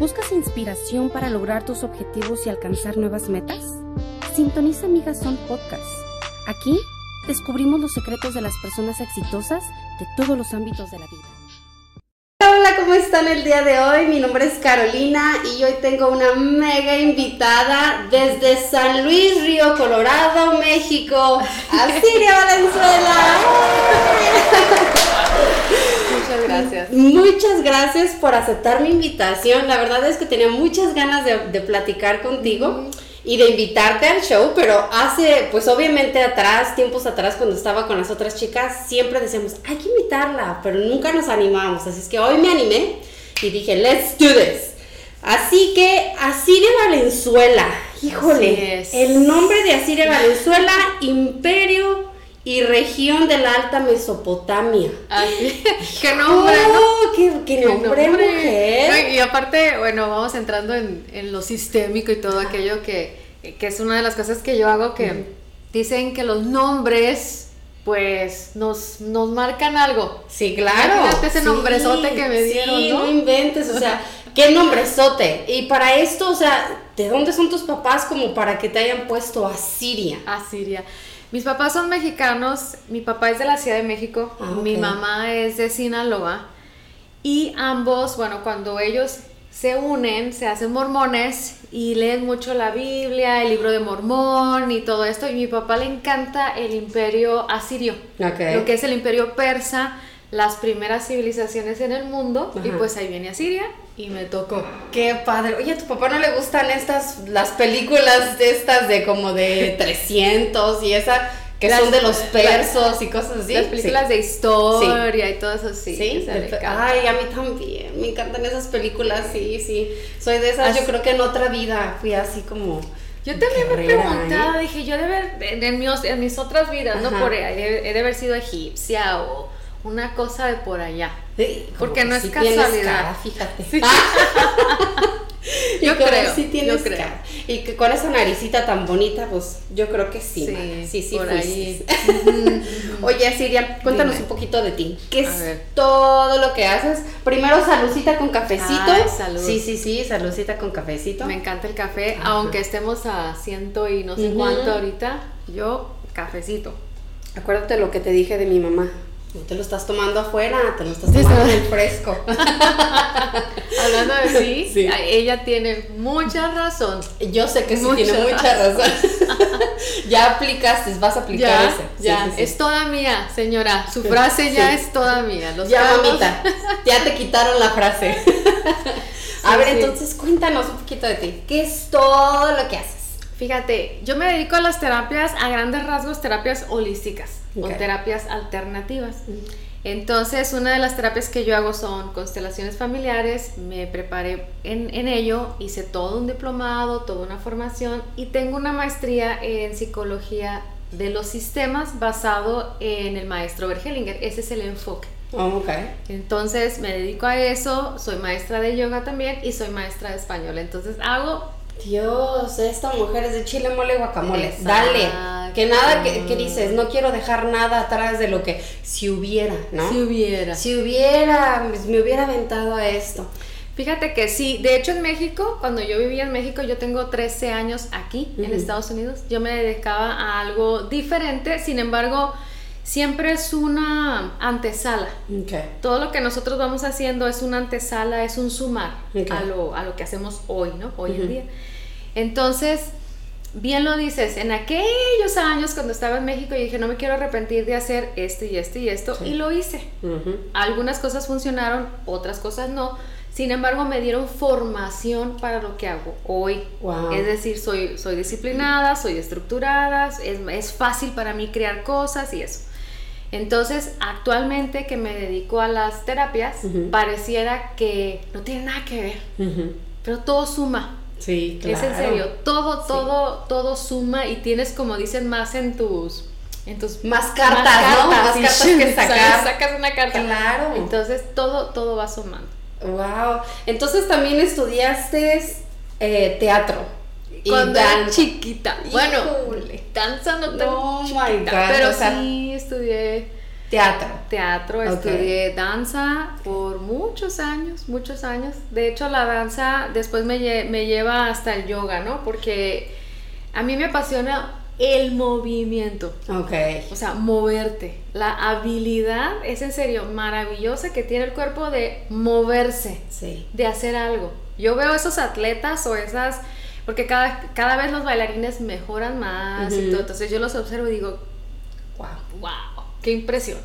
¿Buscas inspiración para lograr tus objetivos y alcanzar nuevas metas? Sintoniza Amigas Son Podcast. Aquí descubrimos los secretos de las personas exitosas de todos los ámbitos de la vida. Hola, ¿cómo están el día de hoy? Mi nombre es Carolina y hoy tengo una mega invitada desde San Luis, Río Colorado, México, Asiria Valenzuela. Muchas gracias. Muchas gracias por aceptar mi invitación. La verdad es que tenía muchas ganas de, de platicar contigo y de invitarte al show, pero hace, pues obviamente atrás, tiempos atrás, cuando estaba con las otras chicas, siempre decíamos, hay que invitarla, pero nunca nos animábamos. Así es que hoy me animé y dije, let's do this. Así que Asiria Valenzuela, híjole, Así el nombre de Asiria Valenzuela, imperio y región de la Alta Mesopotamia. Así, qué nombre, ¿no? Oh, qué, qué Qué nombre, mujer. No, Y aparte, bueno, vamos entrando en, en lo sistémico y todo aquello que, que es una de las cosas que yo hago que dicen que los nombres pues nos, nos marcan algo. Sí, claro. Imagínate ese nombrezote que me dieron, sí, ¿no? inventes, o sea, qué nombrezote. Y para esto, o sea, ¿de dónde son tus papás como para que te hayan puesto Asiria? Asiria. Mis papás son mexicanos, mi papá es de la Ciudad de México, Ah, mi mamá es de Sinaloa y ambos, bueno, cuando ellos se unen, se hacen mormones y leen mucho la Biblia, el libro de Mormón y todo esto y mi papá le encanta el imperio asirio, lo que es el imperio persa, las primeras civilizaciones en el mundo y pues ahí viene Asiria y me tocó. Qué padre. Oye, ¿a tu papá no le gustan estas, las películas de estas de como de 300 y esa que Las- son de los las- persos y cosas así? Las películas Sí. de historia y todo eso, sí. Sí, ay, a mí también, me encantan esas películas, sí, sí. Soy de esas, Así- yo creo que en otra vida fui así como... Yo también me preguntado, ¿eh? dije, yo de ver, en, en mis, en mis otras vidas, ¿no? Por ahí, he, he de haber sido egipcia o una cosa de por allá. Sí, Porque que no es sí casualidad. cara, fíjate. Sí. Yo creo, sí tienes yo creo. cara. Y que con esa naricita tan bonita, pues yo creo que sí. Sí, mana. sí, sí, por ahí. Oye, Siria, cuéntanos Dime. un poquito de ti. ¿Qué A es ver. todo lo que haces? Primero, saludcita con cafecito. Ay, salud. Sí, sí, sí, saludcita con cafecito. Me encanta el café, aunque estemos a ciento y no sé cuánto ahorita, yo cafecito. Acuérdate lo que te dije de mi mamá. No te lo estás tomando afuera, te lo estás tomando en el fresco. Hablando de sí, ella tiene mucha razón. Yo sé que sí Mucha tiene mucha razón. ya aplicaste, vas a aplicar Ya, ese. Sí, ya, sí, es toda mía, señora. Su frase ya es toda mía. Los Ya, mamita, ya te quitaron la frase. a ver, entonces cuéntanos un poquito de ti. ¿Qué es todo lo que haces? Fíjate, yo me dedico a las terapias, a grandes rasgos, terapias holísticas Ok. o terapias alternativas. Entonces, una de las terapias que yo hago son constelaciones familiares, me preparé en, en ello, hice todo un diplomado, toda una formación y tengo una maestría en psicología de los sistemas basado en el maestro Bergelinger, ese es el enfoque. Oh, ok. Entonces me dedico a eso, soy maestra de yoga también y soy maestra de español. Entonces hago Dios, esta mujer es de chile, mole, guacamole. Exacto. Dale. Que nada que, que dices, no quiero dejar nada atrás de lo que si hubiera, ¿no? si hubiera. Si hubiera, pues, me hubiera aventado a esto. Fíjate que sí, de hecho en México, cuando yo vivía en México, yo tengo 13 años aquí en. Estados Unidos, yo me dedicaba a algo diferente, sin embargo, siempre es una antesala. Todo lo que nosotros vamos haciendo es una antesala, es un sumar a, lo, a lo que hacemos hoy, ¿no? Hoy en día. Entonces, bien lo dices, en aquellos años cuando estaba en México, yo dije, no me quiero arrepentir de hacer esto y esto y esto, Sí. y lo hice. Algunas cosas funcionaron, otras cosas no. Sin embargo, me dieron formación para lo que hago hoy. Wow. Es decir, soy, soy disciplinada, soy estructurada, es, es fácil para mí crear cosas y eso. Entonces, actualmente que me dedico a las terapias, pareciera que no tiene nada que ver, pero todo suma. Sí, claro. Es en serio, todo, Sí. todo, todo suma y tienes, como dicen, más en tus... En tus Más cartas, ¿no? Más sí, cartas que sacas- sacar. Sacas una carta. Claro. Entonces todo, todo va sumando. Wow. Entonces también estudiaste eh, teatro. Y Cuando era chiquita. Bueno, Híjole. danza no tan my chiquita, God, pero o sea- sí estudié Teatro. Teatro, estudié danza por muchos años, muchos años. De hecho, la danza después me, lle- me lleva hasta el yoga, ¿no? Porque a mí me apasiona el movimiento. Ok. O sea, moverte. La habilidad es en serio maravillosa que tiene el cuerpo de moverse, Sí. de hacer algo. Yo veo esos atletas o esas, porque cada, cada vez los bailarines mejoran más y todo. Entonces yo los observo y digo, Wow. wow, qué impresión.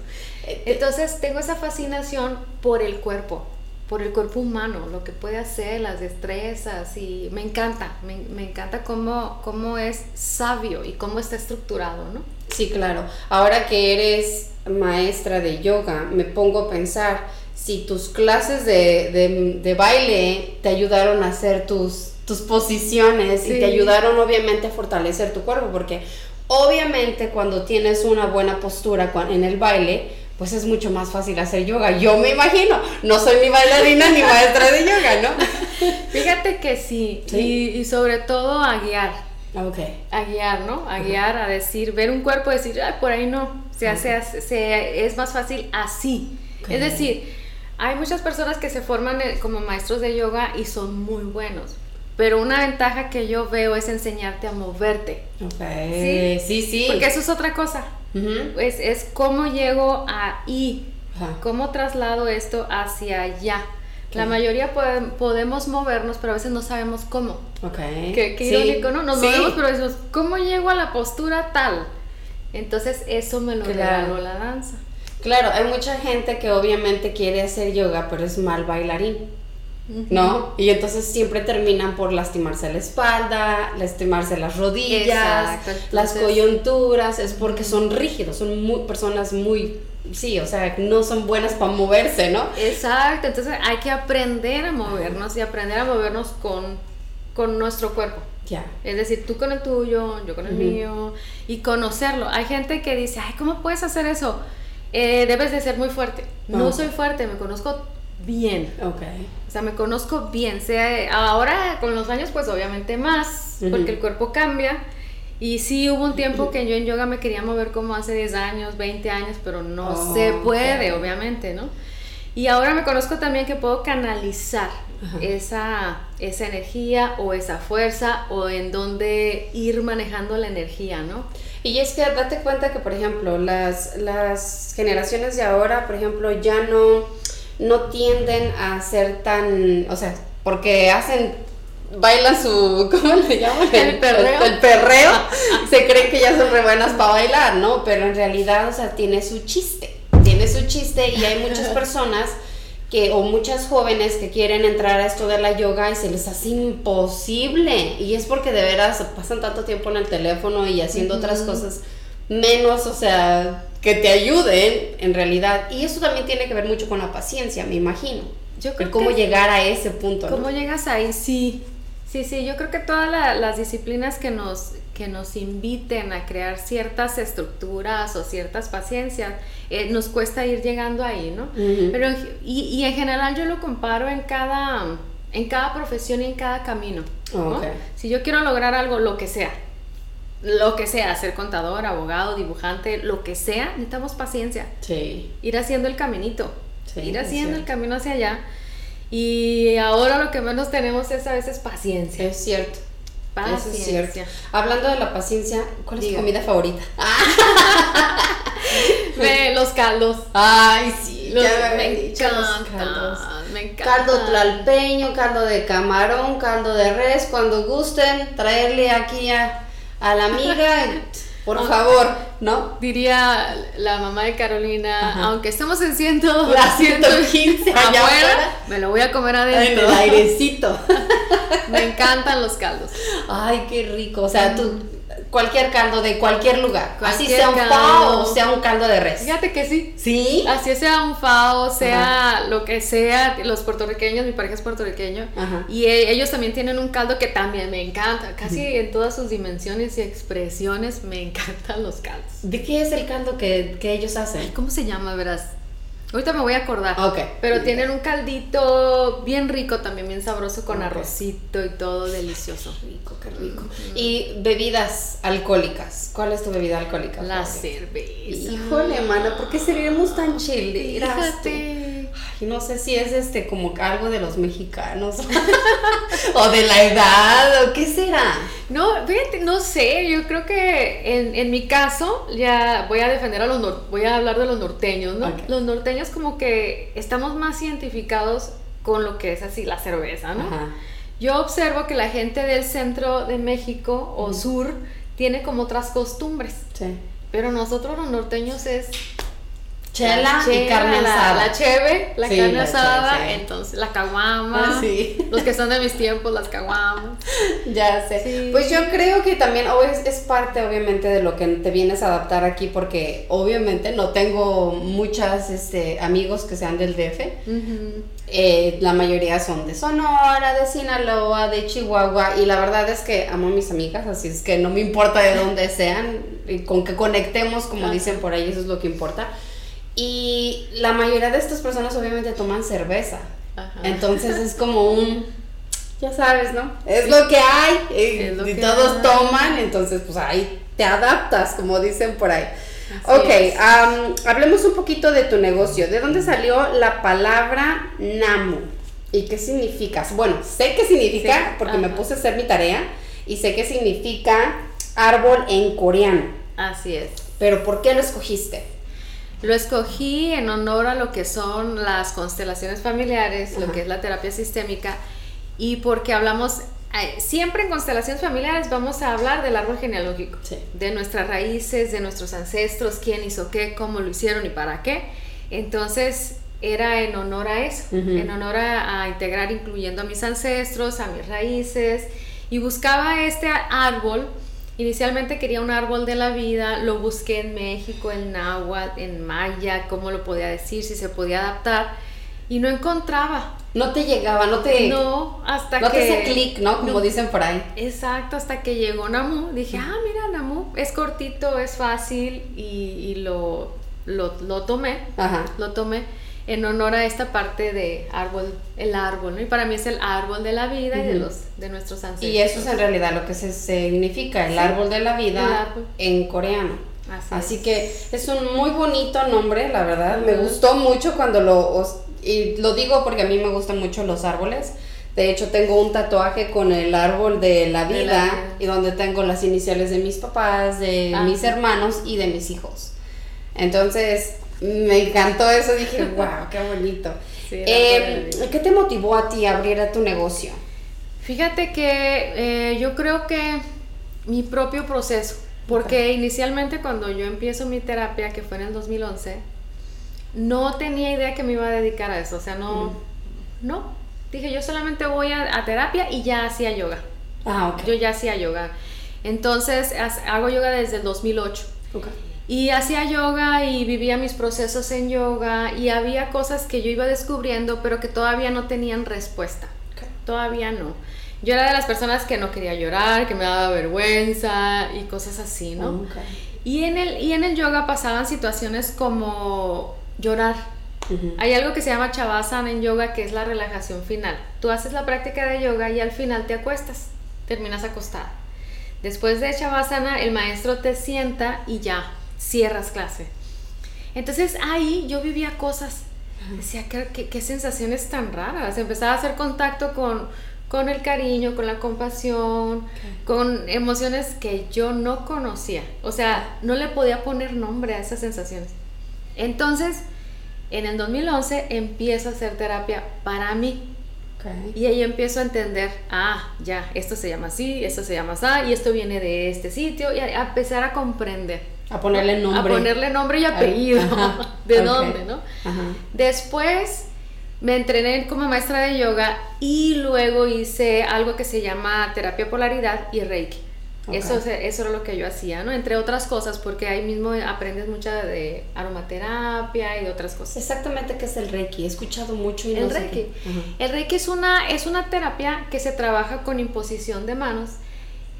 Eh, Entonces tengo esa fascinación por el cuerpo, por el cuerpo humano, lo que puede hacer, las destrezas y me encanta, me, me encanta cómo, cómo es sabio y cómo está estructurado, ¿no? Sí, claro. Ahora que eres maestra de yoga, me pongo a pensar si tus clases de, de- de baile te ayudaron a hacer tus, tus posiciones y te ayudaron obviamente a fortalecer tu cuerpo, porque obviamente cuando tienes una buena postura en el baile, pues es mucho más fácil hacer yoga. Yo me imagino, no soy ni bailarina ni maestra de yoga, ¿no? Fíjate que sí, Sí. Y, y sobre todo a guiar, Ok. a guiar, ¿no? A guiar, a decir, ver un cuerpo y decir, "Ay, por ahí no, se hace, se, es más fácil así. Es decir, hay muchas personas que se forman eh, como maestros de yoga y son muy buenos, pero una ventaja que yo veo es enseñarte a moverte, Ok. Sí. Sí, sí. porque eso es otra cosa, Ujú. es, es cómo llego ahí, Ajá. cómo traslado esto hacia allá. La mayoría pode- podemos movernos, pero a veces no sabemos cómo. Ok. Qué, qué Sí. irónico, ¿no? Nos Sí. movemos, pero decimos, ¿cómo llego a la postura tal? Entonces, eso me lo Claro. regaló la danza. Claro, hay mucha gente que obviamente quiere hacer yoga, pero es mal bailarín, ¿no? Y entonces siempre terminan por lastimarse la espalda, lastimarse las rodillas, las coyunturas, es porque son rígidos, son muy, personas muy, sí, o sea, no son buenas para moverse, ¿no? Exacto, entonces hay que aprender a movernos y aprender a movernos con, con nuestro cuerpo. Ya. Es decir, tú con el tuyo, yo con el mío, y conocerlo. Hay gente que dice, ay, ¿cómo puedes hacer eso? Eh, debes de ser muy fuerte. No Ah. soy fuerte, me conozco bien. Ok. O sea, me conozco bien. Sea, ahora con los años, pues obviamente más, Ujú. porque el cuerpo cambia. Y sí hubo un tiempo que yo en yoga me quería mover como hace 10 años, 20 años, pero no Oh, se puede, ok. obviamente, ¿no? Y ahora me conozco también que puedo canalizar esa, esa energía o esa fuerza o en dónde ir manejando la energía, ¿no? Y es que date cuenta que, por ejemplo, las, las generaciones de ahora, por ejemplo, ya no, no tienden a ser tan, o sea, porque hacen, bailan su, ¿cómo le llaman? El perreo. El, perreo, se creen que ya son re buenas para bailar, ¿no? Pero en realidad, o sea, tiene su chiste, tiene su chiste y hay muchas personas que, o muchas jóvenes que quieren entrar a esto de la yoga y se les hace imposible. Y es porque de veras pasan tanto tiempo en el teléfono y haciendo otras cosas menos, o sea, que te ayuden en realidad. Y eso también tiene que ver mucho con la paciencia, me imagino. Yo El creo cómo que- llegar a ese punto. ¿no? ¿Cómo llegas ahí? Sí, sí, sí. Yo creo que todas la- las disciplinas que nos, que nos inviten a crear ciertas estructuras o ciertas paciencias, eh, nos cuesta ir llegando ahí, ¿no? Pero, y, y en general yo lo comparo en cada, en cada profesión y en cada camino. ¿no? Ok. Si yo quiero lograr algo, lo que sea, lo que sea, ser contador, abogado, dibujante, lo que sea, necesitamos paciencia Sí. ir haciendo el caminito, Sí, ir haciendo el camino hacia allá. Y ahora lo que menos tenemos es a veces paciencia. Es cierto. Eso es cierto. Paciencia. Hablando de la paciencia, ¿cuál es tu comida favorita? Los caldos. Ay, sí, Los- me me caldos. me encantan. Caldo tlalpeño, caldo de camarón, caldo de res, cuando gusten, traerle aquí a, a la amiga, por favor, ¿no? Diría la mamá de Carolina, Ajá. aunque estemos en ciento, La 115 allá afuera, afuera. me lo voy a comer En adentro. el airecito. me encantan los caldos. Ay, qué rico. O sea, tú, cualquier caldo de cualquier lugar. Así sea un pavo o sea un caldo de res. Fíjate que sí. ¿Sí? Así sea un fao, sea lo que sea, los puertorriqueños, mi pareja es puertorriqueño, Ajá. y e- ellos también tienen un caldo que también me encanta, casi en todas sus dimensiones y expresiones me encantan los caldos. ¿De qué es el caldo que, que ellos hacen? ¿Cómo se llama, verás? Ahorita me voy a acordar. Ok. Pero tienen un caldito bien rico, también bien sabroso, con arrocito y todo delicioso. Rico, qué rico. Y bebidas alcohólicas. ¿Cuál es tu bebida alcohólica? La cerveza. Híjole, mana, ¿por qué seremos tan chileras? Fíjate. Ay, no sé si es este como algo de los mexicanos o de la edad o qué será. No, fíjate, no sé, yo creo que en, en mi caso, ya voy a defender a los nor- voy a hablar de los norteños, ¿no? Los norteños como que estamos más identificados con lo que es así la cerveza, ¿no? Ajá. Yo observo que la gente del centro de México o sur tiene como otras costumbres, Sí. pero nosotros los norteños es Chela, la y chela, carne la- asada. La cheve, la Sí, carne la asada, cheve, sí. entonces la caguama. Ah, sí. Los que son de mis tiempos, las caguamas. Ya sé. Pues yo creo que también o es, es parte obviamente de lo que te vienes a adaptar aquí porque obviamente no tengo muchas este, amigos que sean del DF. Ujú. Eh, la mayoría son de Sonora, de Sinaloa, de Chihuahua y la verdad es que amo a mis amigas, así es que no me importa de dónde sean, y con que conectemos, como dicen por ahí, eso es lo que importa. Y la mayoría de estas personas obviamente toman cerveza. Ajá. Entonces es como un, ya sabes, ¿no? Es lo que hay eh, lo y que todos hay. toman, entonces pues ahí te adaptas, como dicen por ahí. Así ok, am, hablemos un poquito de tu negocio. ¿De dónde salió la palabra Namu? ¿Y qué significa? Bueno, sé qué significa Sí, porque me ajá. puse a hacer mi tarea y sé qué significa árbol en coreano. Así es. Pero ¿por qué lo escogiste? Lo escogí en honor a lo que son las constelaciones familiares, lo que es la terapia sistémica, y porque hablamos, eh, siempre en constelaciones familiares vamos a hablar del árbol genealógico, Sí. de nuestras raíces, de nuestros ancestros, quién hizo qué, cómo lo hicieron y para qué. Entonces era en honor a eso, en honor a, a integrar incluyendo a mis ancestros, a mis raíces, y buscaba este árbol. Inicialmente quería un árbol de la vida, lo busqué en México, en náhuatl, en maya, cómo lo podía decir, si se podía adaptar, y no encontraba. No te llegaba, no te, No, hasta no que... te hacía clic, ¿no? Como no. dicen por ahí. Exacto, hasta que llegó Namu, dije, ah, mira, Namu, es cortito, es fácil, y, y lo, lo, lo tomé, Ajá. lo tomé en honor a esta parte de árbol, el árbol, ¿no? Y para mí es el árbol de la vida y de los de nuestros ancestros. Y eso es en realidad lo que se significa, el Sí, árbol de la vida en coreano. Así, Así es. que es un muy bonito nombre, la verdad. Me gustó mucho cuando lo... y lo digo porque a mí me gustan mucho los árboles. De hecho, tengo un tatuaje con el árbol de la De la vida vida. y donde tengo las iniciales de mis papás, de Ah. mis hermanos y de mis hijos. Entonces, me encantó eso. Dije, wow, qué bonito. Sí, Eh, vida. ¿Qué te motivó a ti a abrir a tu negocio? Fíjate que eh, yo creo que mi propio proceso, porque inicialmente cuando yo empiezo mi terapia, que fue en el 2011, no tenía idea que me iba a dedicar a eso, o sea, no, no, dije yo solamente voy a, a terapia y ya hacía yoga, Ah, ok. yo ya hacía yoga, entonces hago yoga desde el 2008. Ok. Y hacía yoga y vivía mis procesos en yoga y había cosas que yo iba descubriendo pero que todavía no tenían respuesta. Todavía no. Yo era de las personas que no quería llorar, que me daba vergüenza y cosas así, ¿no? Y, en el, y en el yoga pasaban situaciones como llorar. Hay algo que se llama Chavasana en yoga que es la relajación final. Tú haces la práctica de yoga y al final te acuestas, terminas acostada. Después de Chavasana, el maestro te sienta y ya, cierras clase. Entonces ahí yo vivía cosas. Decía, ¿qué, qué, qué sensaciones tan raras. Empezaba a hacer contacto con, con el cariño, con la compasión, con emociones que yo no conocía. O sea, no le podía poner nombre a esas sensaciones. Entonces, en el 2011 empiezo a hacer terapia para mí. Y ahí empiezo a entender, ah, ya, esto se llama así, esto se llama así, y esto viene de este sitio, y a empezar a comprender. A ponerle nombre. A ponerle nombre y apellido, Ajá, de dónde, ¿no? Ajá. Después me entrené como maestra de yoga y luego hice algo que se llama terapia polaridad y reiki. Eso, eso era lo que yo hacía, ¿no? Entre otras cosas, porque ahí mismo aprendes mucho de aromaterapia y de otras cosas. Exactamente qué es el Reiki. He escuchado mucho y no El sé Reiki. qué. El Reiki es una, es una terapia que se trabaja con imposición de manos,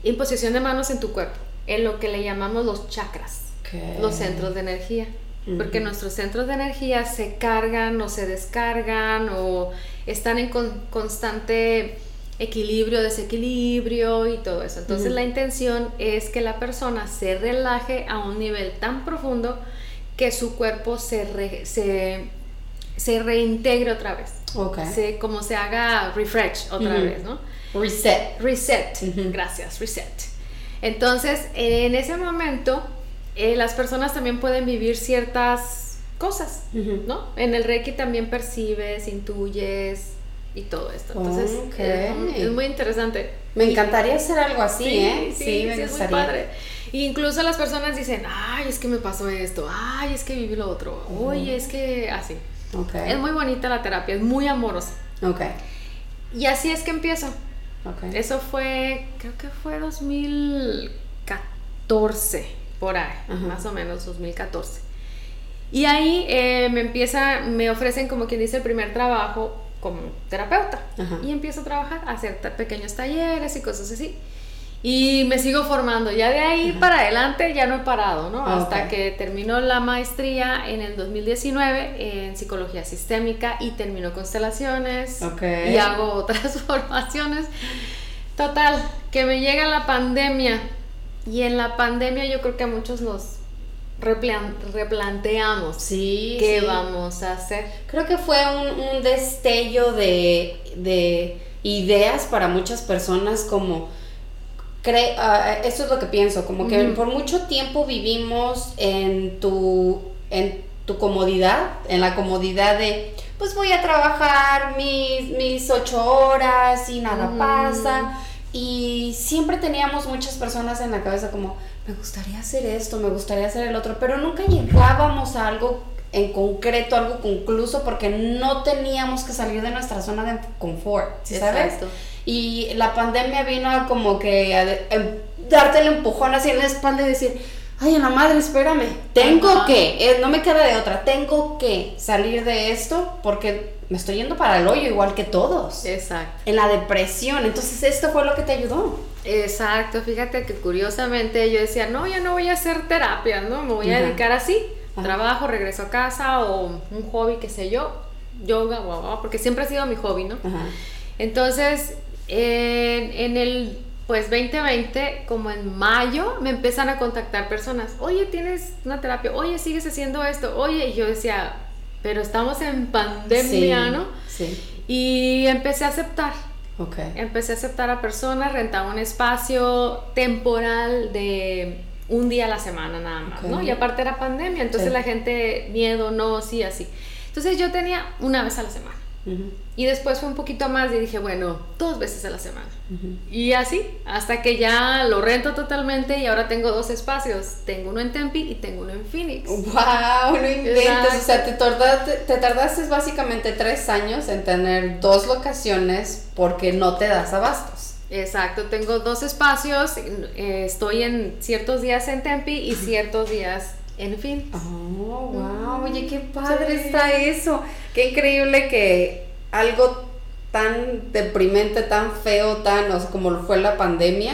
imposición de manos en tu cuerpo, en lo que le llamamos los chakras, Ok. los centros de energía. porque nuestros centros de energía se cargan o se descargan o están en constante equilibrio, desequilibrio y todo eso. Entonces la intención es que la persona se relaje a un nivel tan profundo que su cuerpo se, se, reintegre otra vez. Se, como se haga refresh otra vez, ¿no? Reset. Reset. Gracias, reset. Entonces, en ese momento, eh, las personas también pueden vivir ciertas cosas, ¿no? En el Reiki también percibes, intuyes, y todo esto. Entonces, es, muy interesante. Me encantaría hacer algo así, ¿eh? Sí, me gustaría. padre. incluso las personas dicen, ay, es que me pasó esto, ay, es que viví lo otro, oye, es que así. Okay. Es muy bonita la terapia, es muy amorosa. Ok. Y así es que empiezo. Okay. Eso fue, creo que fue 2014, por ahí, más o menos 2014. Y ahí eh, me empieza, me ofrecen como quien dice el primer trabajo como terapeuta. Y empiezo a trabajar, a hacer pequeños talleres y cosas así. Y me sigo formando. Ya de ahí para adelante ya no he parado, ¿no? Ah, Hasta que terminó la maestría en el 2019 en psicología sistémica y terminó constelaciones. Y hago otras formaciones. Total, que me llega la pandemia. Y en la pandemia yo creo que a muchos nos replanteamos sí, qué vamos a hacer. Creo que fue un, destello de, ideas para muchas personas como... Cre uh, esto es lo que pienso, como que por mucho tiempo vivimos en tu, en tu comodidad, en la comodidad de, pues voy a trabajar mis, mis ocho horas y nada pasa. Y siempre teníamos muchas personas en la cabeza como, me gustaría hacer esto, me gustaría hacer el otro, pero nunca llegábamos a algo en concreto, algo concluso, porque no teníamos que salir de nuestra zona de confort, ¿sabes? Y la pandemia vino a como que a em, darte el empujón así en la espalda y decir, ay, en la madre, espérame, tengo que, eh, no me queda de otra, tengo que salir de esto porque me estoy yendo para el hoyo igual que todos. Exacto. En la depresión, entonces esto fue lo que te ayudó. Exacto, fíjate que curiosamente yo decía, no, ya no voy a hacer terapia, ¿no? Me voy a dedicar así, trabajo, regreso a casa o un hobby, qué sé yo, yoga, guau, porque siempre ha sido mi hobby, ¿no? Entonces, en, el pues 2020, como en mayo, me empiezan a contactar personas, oye, tienes una terapia, oye, sigues haciendo esto, oye, y yo decía, pero estamos en pandemia, ¿no? Sí. Y empecé a aceptar Okay. Empecé a aceptar a personas, rentaba un espacio temporal de un día a la semana nada más, ¿no? Y aparte era pandemia, entonces la gente, miedo, no, sí, así. Entonces yo tenía una vez a la semana. Y después fue un poquito más y dije, bueno, dos veces a la semana. Y así, hasta que ya lo rento totalmente y ahora tengo dos espacios. Tengo uno en Tempe y tengo uno en Phoenix. ¡Wow! No inventes. O sea, te tardaste, te tardaste básicamente tres años en tener dos locaciones porque no te das abastos. Exacto, tengo dos espacios. Eh, estoy en ciertos días en Tempe y ciertos días en fin. Oh, wow, oye, qué padre está eso. Qué increíble que algo tan deprimente, tan feo, tan, o sea, como fue la pandemia,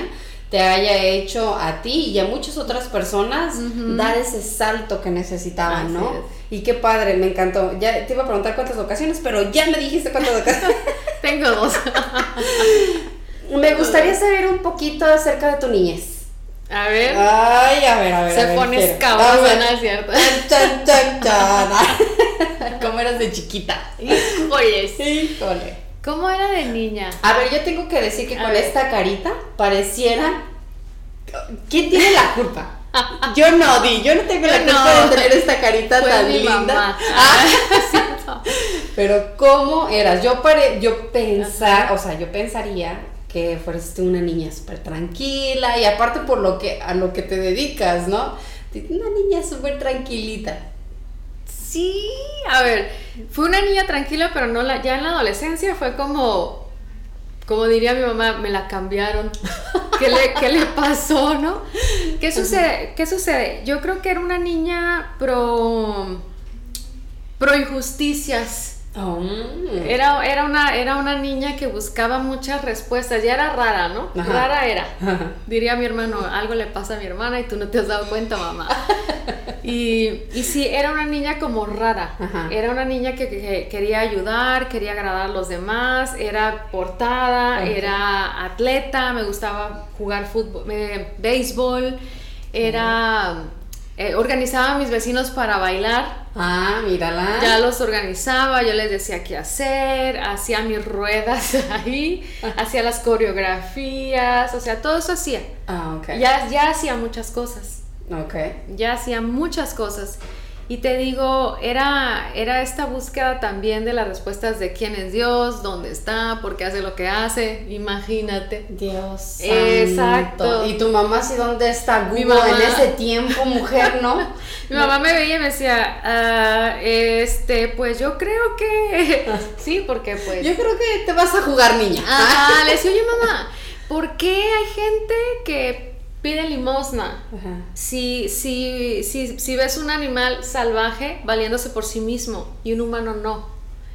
te haya hecho a ti y a muchas otras personas dar ese salto que necesitaban, ¿no? Y qué padre, me encantó. Ya te iba a preguntar cuántas ocasiones, pero ya me dijiste cuántas ocasiones. Tengo dos. me gustaría saber un poquito acerca de tu niñez. A ver. Ay, a ver, a ver. Se pone escabosa, ¿no es cierto? Chan, chan, chan. ¿Cómo eras de chiquita? Híjole. Híjole. ¿Cómo era de niña? A ver, yo tengo que decir que con esta carita pareciera. ¿Quién tiene la culpa? Yo no, Di, yo no tengo la culpa de tener esta carita tan linda. Ah, Pero ¿cómo eras? Yo pare, yo pensar, o sea, yo pensaría que fuiste una niña súper tranquila y aparte por lo que a lo que te dedicas, ¿no? Una niña súper tranquilita. Sí, a ver, fue una niña tranquila, pero no la, ya en la adolescencia fue como, como diría mi mamá, me la cambiaron. ¿Qué le, qué le pasó, no? ¿Qué sucede? ¿Qué sucede? Yo creo que era una niña pro, pro injusticias Oh. Era, era, una, era una niña que buscaba muchas respuestas, ya era rara, ¿no? Rara era. Diría mi hermano, algo le pasa a mi hermana y tú no te has dado cuenta, mamá. Y, y sí, era una niña como rara. Ajá. Era una niña que, que quería ayudar, quería agradar a los demás, era portada, era atleta, me gustaba jugar fútbol, eh, béisbol, era... eh, organizaba a mis vecinos para bailar. Ah, mírala. Ya los organizaba, yo les decía qué hacer, hacía mis ruedas ahí, hacía las coreografías, o sea, todo eso hacía. Ah, ok. Ya, ya hacía muchas cosas, Ok. ya hacía muchas cosas. Y te digo, era, era esta búsqueda también de las respuestas de quién es Dios, dónde está, por qué hace lo que hace, imagínate. Dios. Exacto. santo. ¿Y tu mamá sí dónde está Google Mi mamá- en ese tiempo, mujer, no? Mi mamá me veía y me decía, "Ah, este, pues yo creo que sí, porque pues... Yo creo que te vas a jugar, niña. Ajá, le decía, oye mamá, ¿por qué hay gente que pide limosna? Ajá. Si, si, si, si ves un animal salvaje valiéndose por sí mismo y un humano no.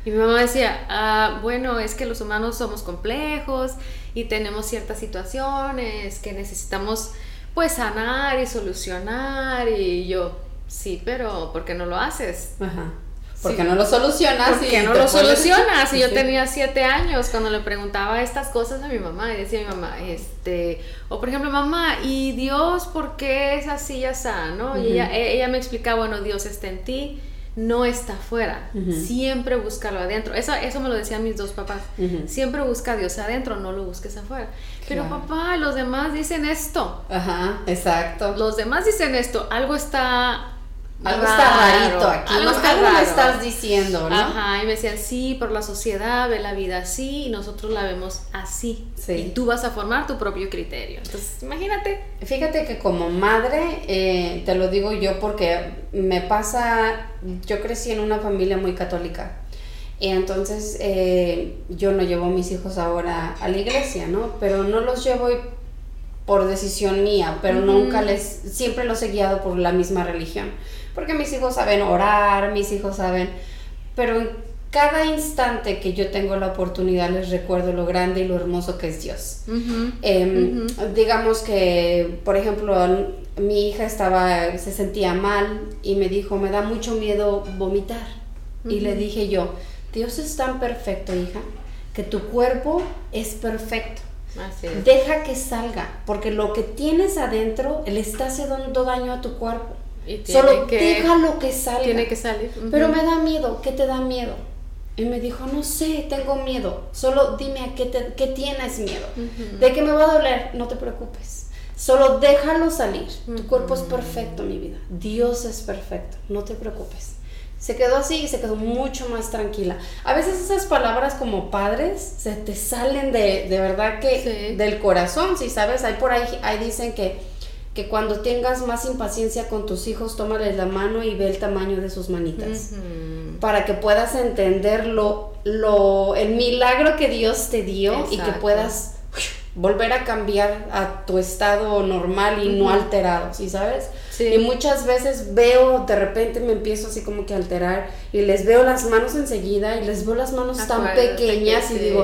Y mi mamá decía, "Ah, bueno, es que los humanos somos complejos y tenemos ciertas situaciones que necesitamos pues sanar y solucionar. Y yo, sí, pero ¿por qué no lo haces? Ajá. Porque Sí. no lo solucionas ¿Por qué no lo solucionas? Y yo Sí. tenía siete años cuando le preguntaba estas cosas a mi mamá y decía mi mamá, este, o por ejemplo, mamá, ¿y Dios por qué es así y así? ¿no? Y ella, e- ella me explicaba, bueno, Dios está en ti, no está afuera, Ujú. siempre búscalo adentro. Eso, eso me lo decían mis dos papás, Ujú. siempre busca a Dios adentro, no lo busques afuera. Pero Claro. papá, los demás dicen esto, Ajá, exacto. los demás dicen esto, algo está... Algo está rarito aquí. Algo está Algo me estás diciendo, ¿no? Ajá, y me decían, sí, pero la sociedad ve la vida así y nosotros la vemos así. Sí. Y tú vas a formar tu propio criterio. Entonces, imagínate. Fíjate que como madre, eh, te lo digo yo porque me pasa, yo crecí en una familia muy católica. Y entonces eh, yo no llevo a mis hijos ahora a la iglesia, ¿no? Pero no los llevo por decisión mía, pero nunca les, siempre los he guiado por la misma religión. Porque mis hijos saben orar, mis hijos saben, pero en cada instante que yo tengo la oportunidad les recuerdo lo grande y lo hermoso que es Dios. Em. Digamos que, por ejemplo, mi hija estaba, se sentía mal y me dijo, me da mucho miedo vomitar. Y le dije yo, Dios es tan perfecto, hija, que tu cuerpo es perfecto. Así es. Deja que salga, porque lo que tienes adentro le está haciendo daño a tu cuerpo. Y Solo que- déjalo que salga. Tiene que salir. Ujú. Pero me da miedo, ¿qué te da miedo? Y me dijo, no sé, tengo miedo. Solo dime a qué, te- qué tienes miedo. Ujú. ¿De qué me va a doler? No te preocupes. Solo déjalo salir. Tu Ujú. cuerpo es perfecto, mi vida. Dios es perfecto. No te preocupes. Se quedó así y se quedó mucho más tranquila. A veces esas palabras como padres se te salen de, de verdad que Sí. del corazón, si sabes, hay por ahí, ahí dicen que, que cuando tengas más impaciencia con tus hijos, tómales la mano y ve el tamaño de sus manitas para que puedas entender lo, lo, el milagro que Dios te dio y que puedas volver a cambiar a tu estado normal y no alterado, ¿sí sabes? Sí. Y muchas veces veo, de repente me empiezo así como que a alterar y les veo las manos enseguida y les veo las manos tan pequeñas que y sí.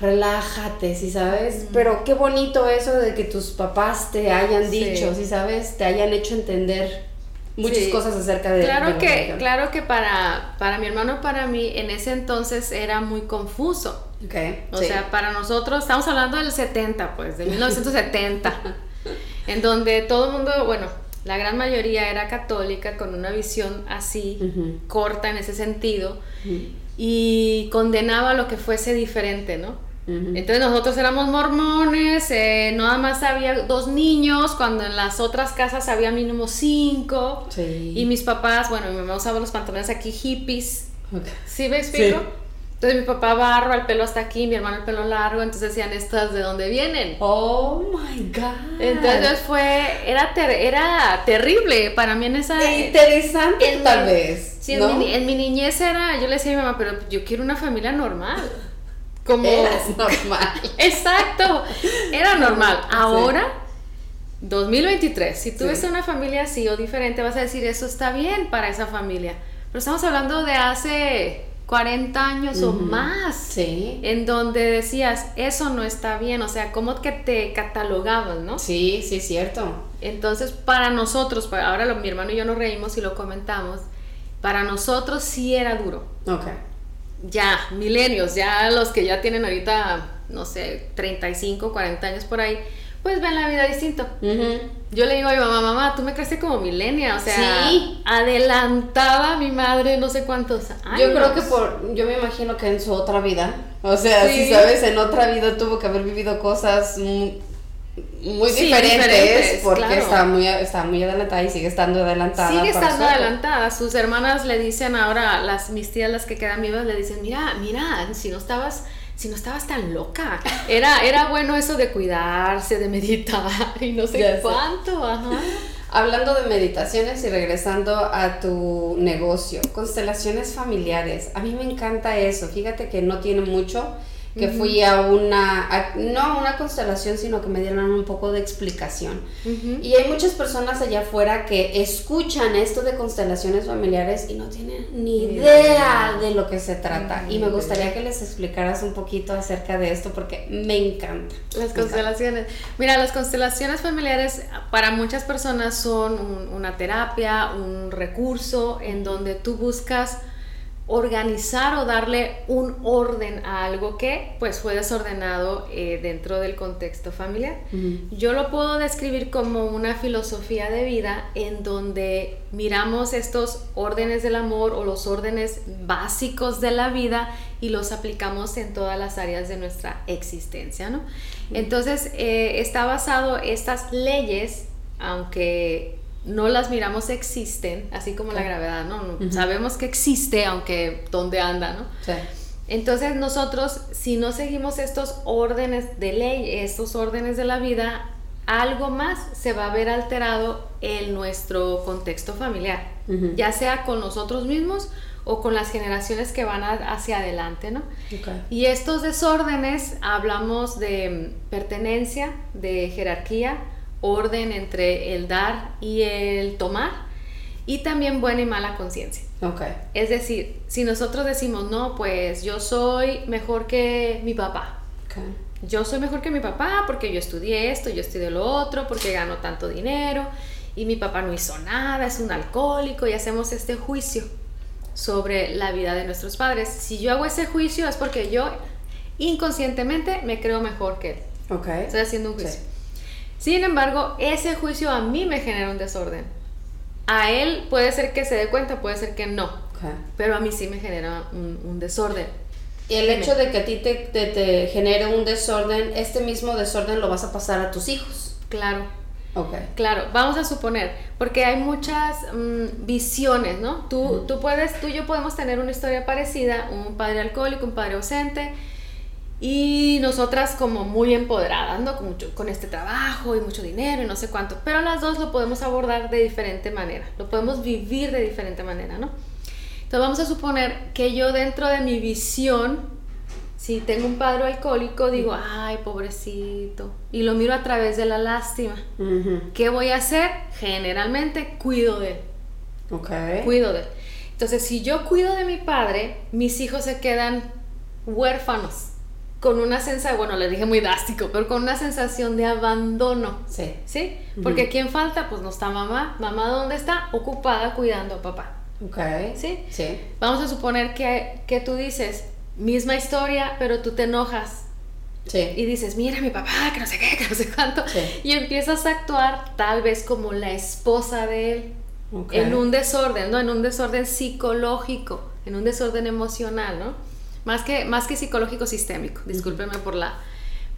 Relájate, ¿sí sabes? Pero qué bonito eso de que tus papás te hayan dicho, ¿sí sabes? Te hayan hecho entender muchas cosas acerca de Claro la que, claro que para, para mi hermano, para mí, en ese entonces era muy confuso. Ok, O sea, para nosotros, estamos hablando del 70, pues, de 1970, en donde todo el mundo, bueno, la gran mayoría era católica con una visión así, corta en ese sentido. Y condenaba lo que fuese diferente, ¿no? Entonces nosotros éramos mormones, eh, nada más había dos niños, cuando en las otras casas había mínimo cinco. Sí. Y mis papás, bueno, mi mamá usaba los pantalones aquí hippies. Ok. ¿Sí me explico? Sí. Entonces mi papá barro, el pelo hasta aquí, mi hermano el pelo largo, entonces decían, ¿estas de dónde vienen? Oh my God. Entonces fue, era, ter- era terrible para mí en esa... interesante, en tal mi- vez. Sí, ¿no? en, mi, en mi niñez era, yo le decía a mi mamá, pero yo quiero una familia normal. Como... Eras normal. Exacto, era normal. Ahora, 2023, si tú Sí. ves una familia así o diferente, vas a decir, eso está bien para esa familia. Pero estamos hablando de hace 40 años o más. Sí. En donde decías, eso no está bien, o sea, ¿cómo que te catalogaban, no? Sí, sí, cierto. Entonces, para nosotros, para- ahora lo- mi hermano y yo nos reímos y lo comentamos, para nosotros sí era duro. Ok. Ya, milenios, ya los que ya tienen ahorita, no sé, 35, 40 años por ahí, pues ven la vida distinto. Ujú. Yo le digo a mi mamá, mamá, tú me creaste como milenia, o sea, Sí. adelantada a mi madre no sé cuántos años. Yo creo que por, yo me imagino que en su otra vida, o sea, Sí. si sabes, en otra vida tuvo que haber vivido cosas muy, muy Sí, diferentes, diferentes, porque claro. está muy, está muy adelantada y sigue estando adelantada. Sigue estando adelantada. Sus hermanas le dicen ahora, las mis tías las que quedan vivas le dicen, mira, mira, si no estabas, si no estabas tan loca. Era, era bueno eso de cuidarse, de meditar y no sé Ya cuánto, ajá. Hablando de meditaciones y regresando a tu negocio, constelaciones familiares. A mí me encanta eso. Fíjate que no tiene mucho que fui a una, a- no a una constelación, sino que me dieron un poco de explicación. Y hay muchas personas allá afuera que escuchan esto de constelaciones familiares y no tienen ni idea de lo que se trata. Y me gustaría que les explicaras un poquito acerca de esto porque me encanta. Las constelaciones. Mira, las constelaciones familiares para muchas personas son un- una terapia, un recurso en donde tú buscas organizar o darle un orden a algo que pues fue desordenado eh, dentro del contexto familiar. Yo lo puedo describir como una filosofía de vida en donde miramos estos órdenes del amor o los órdenes básicos de la vida y los aplicamos en todas las áreas de nuestra existencia, ¿no? Entonces, eh, está basado estas leyes, aunque no las miramos existen, así como la gravedad, ¿no? Sabemos que existe, aunque dónde anda, ¿no? Sí. Entonces nosotros, si no seguimos estos órdenes de ley, estos órdenes de la vida, algo más se va a ver alterado en nuestro contexto familiar, ya sea con nosotros mismos o con las generaciones que van a- hacia adelante, ¿no? Y estos desórdenes hablamos de pertenencia, de jerarquía, orden entre el dar y el tomar, y también buena y mala conciencia. Ok. Es decir, si nosotros decimos, no, pues yo soy mejor que mi papá. Ok. Yo soy mejor que mi papá porque yo estudié esto, yo estudié lo otro, porque gano tanto dinero y mi papá no hizo nada, es un alcohólico y hacemos este juicio sobre la vida de nuestros padres. Si yo hago ese juicio es porque yo inconscientemente me creo mejor que él. Ok. Estoy haciendo un Sí. Sin embargo, ese juicio a mí me genera un desorden. A él puede ser que se dé cuenta, puede ser que no. Pero a mí sí me genera un, un desorden. Y el hecho de que a ti te, te, te genere un desorden, este mismo desorden lo vas a pasar a tus hijos. Claro, Ok. claro. Vamos a suponer, porque hay muchas mm, visiones, ¿no? Tú, tú puedes, tú y yo podemos tener una historia parecida, un padre alcohólico, un padre ausente, y nosotras como muy empoderadas, ¿no? Con, mucho- con este trabajo y mucho dinero y no sé cuánto. Pero las dos lo podemos abordar de diferente manera, lo podemos vivir de diferente manera, ¿no? Entonces vamos a suponer que yo dentro de mi visión, si tengo un padre alcohólico, digo, ay, pobrecito, y lo miro a través de la lástima. Ujú. ¿Qué voy a hacer? Generalmente cuido de él, Ok. cuido de él. Entonces, si yo cuido de mi padre, mis hijos se quedan huérfanos, con una sensación, bueno, le dije muy drástico, pero con una sensación de abandono. Sí. ¿Sí? Porque ¿quién falta? Pues no está mamá. Mamá, ¿dónde está? Ocupada cuidando a papá. Ok. ¿Sí? Sí. Vamos a suponer que, que tú dices, misma historia, pero tú te enojas Sí. y dices, mira mi papá, que no sé qué, que no sé cuánto, Sí. y empiezas a actuar tal vez como la esposa de él, Ok. en un desorden, ¿no? En un desorden psicológico, en un desorden emocional, ¿no? Más que, más que psicológico, sistémico, discúlpeme por la,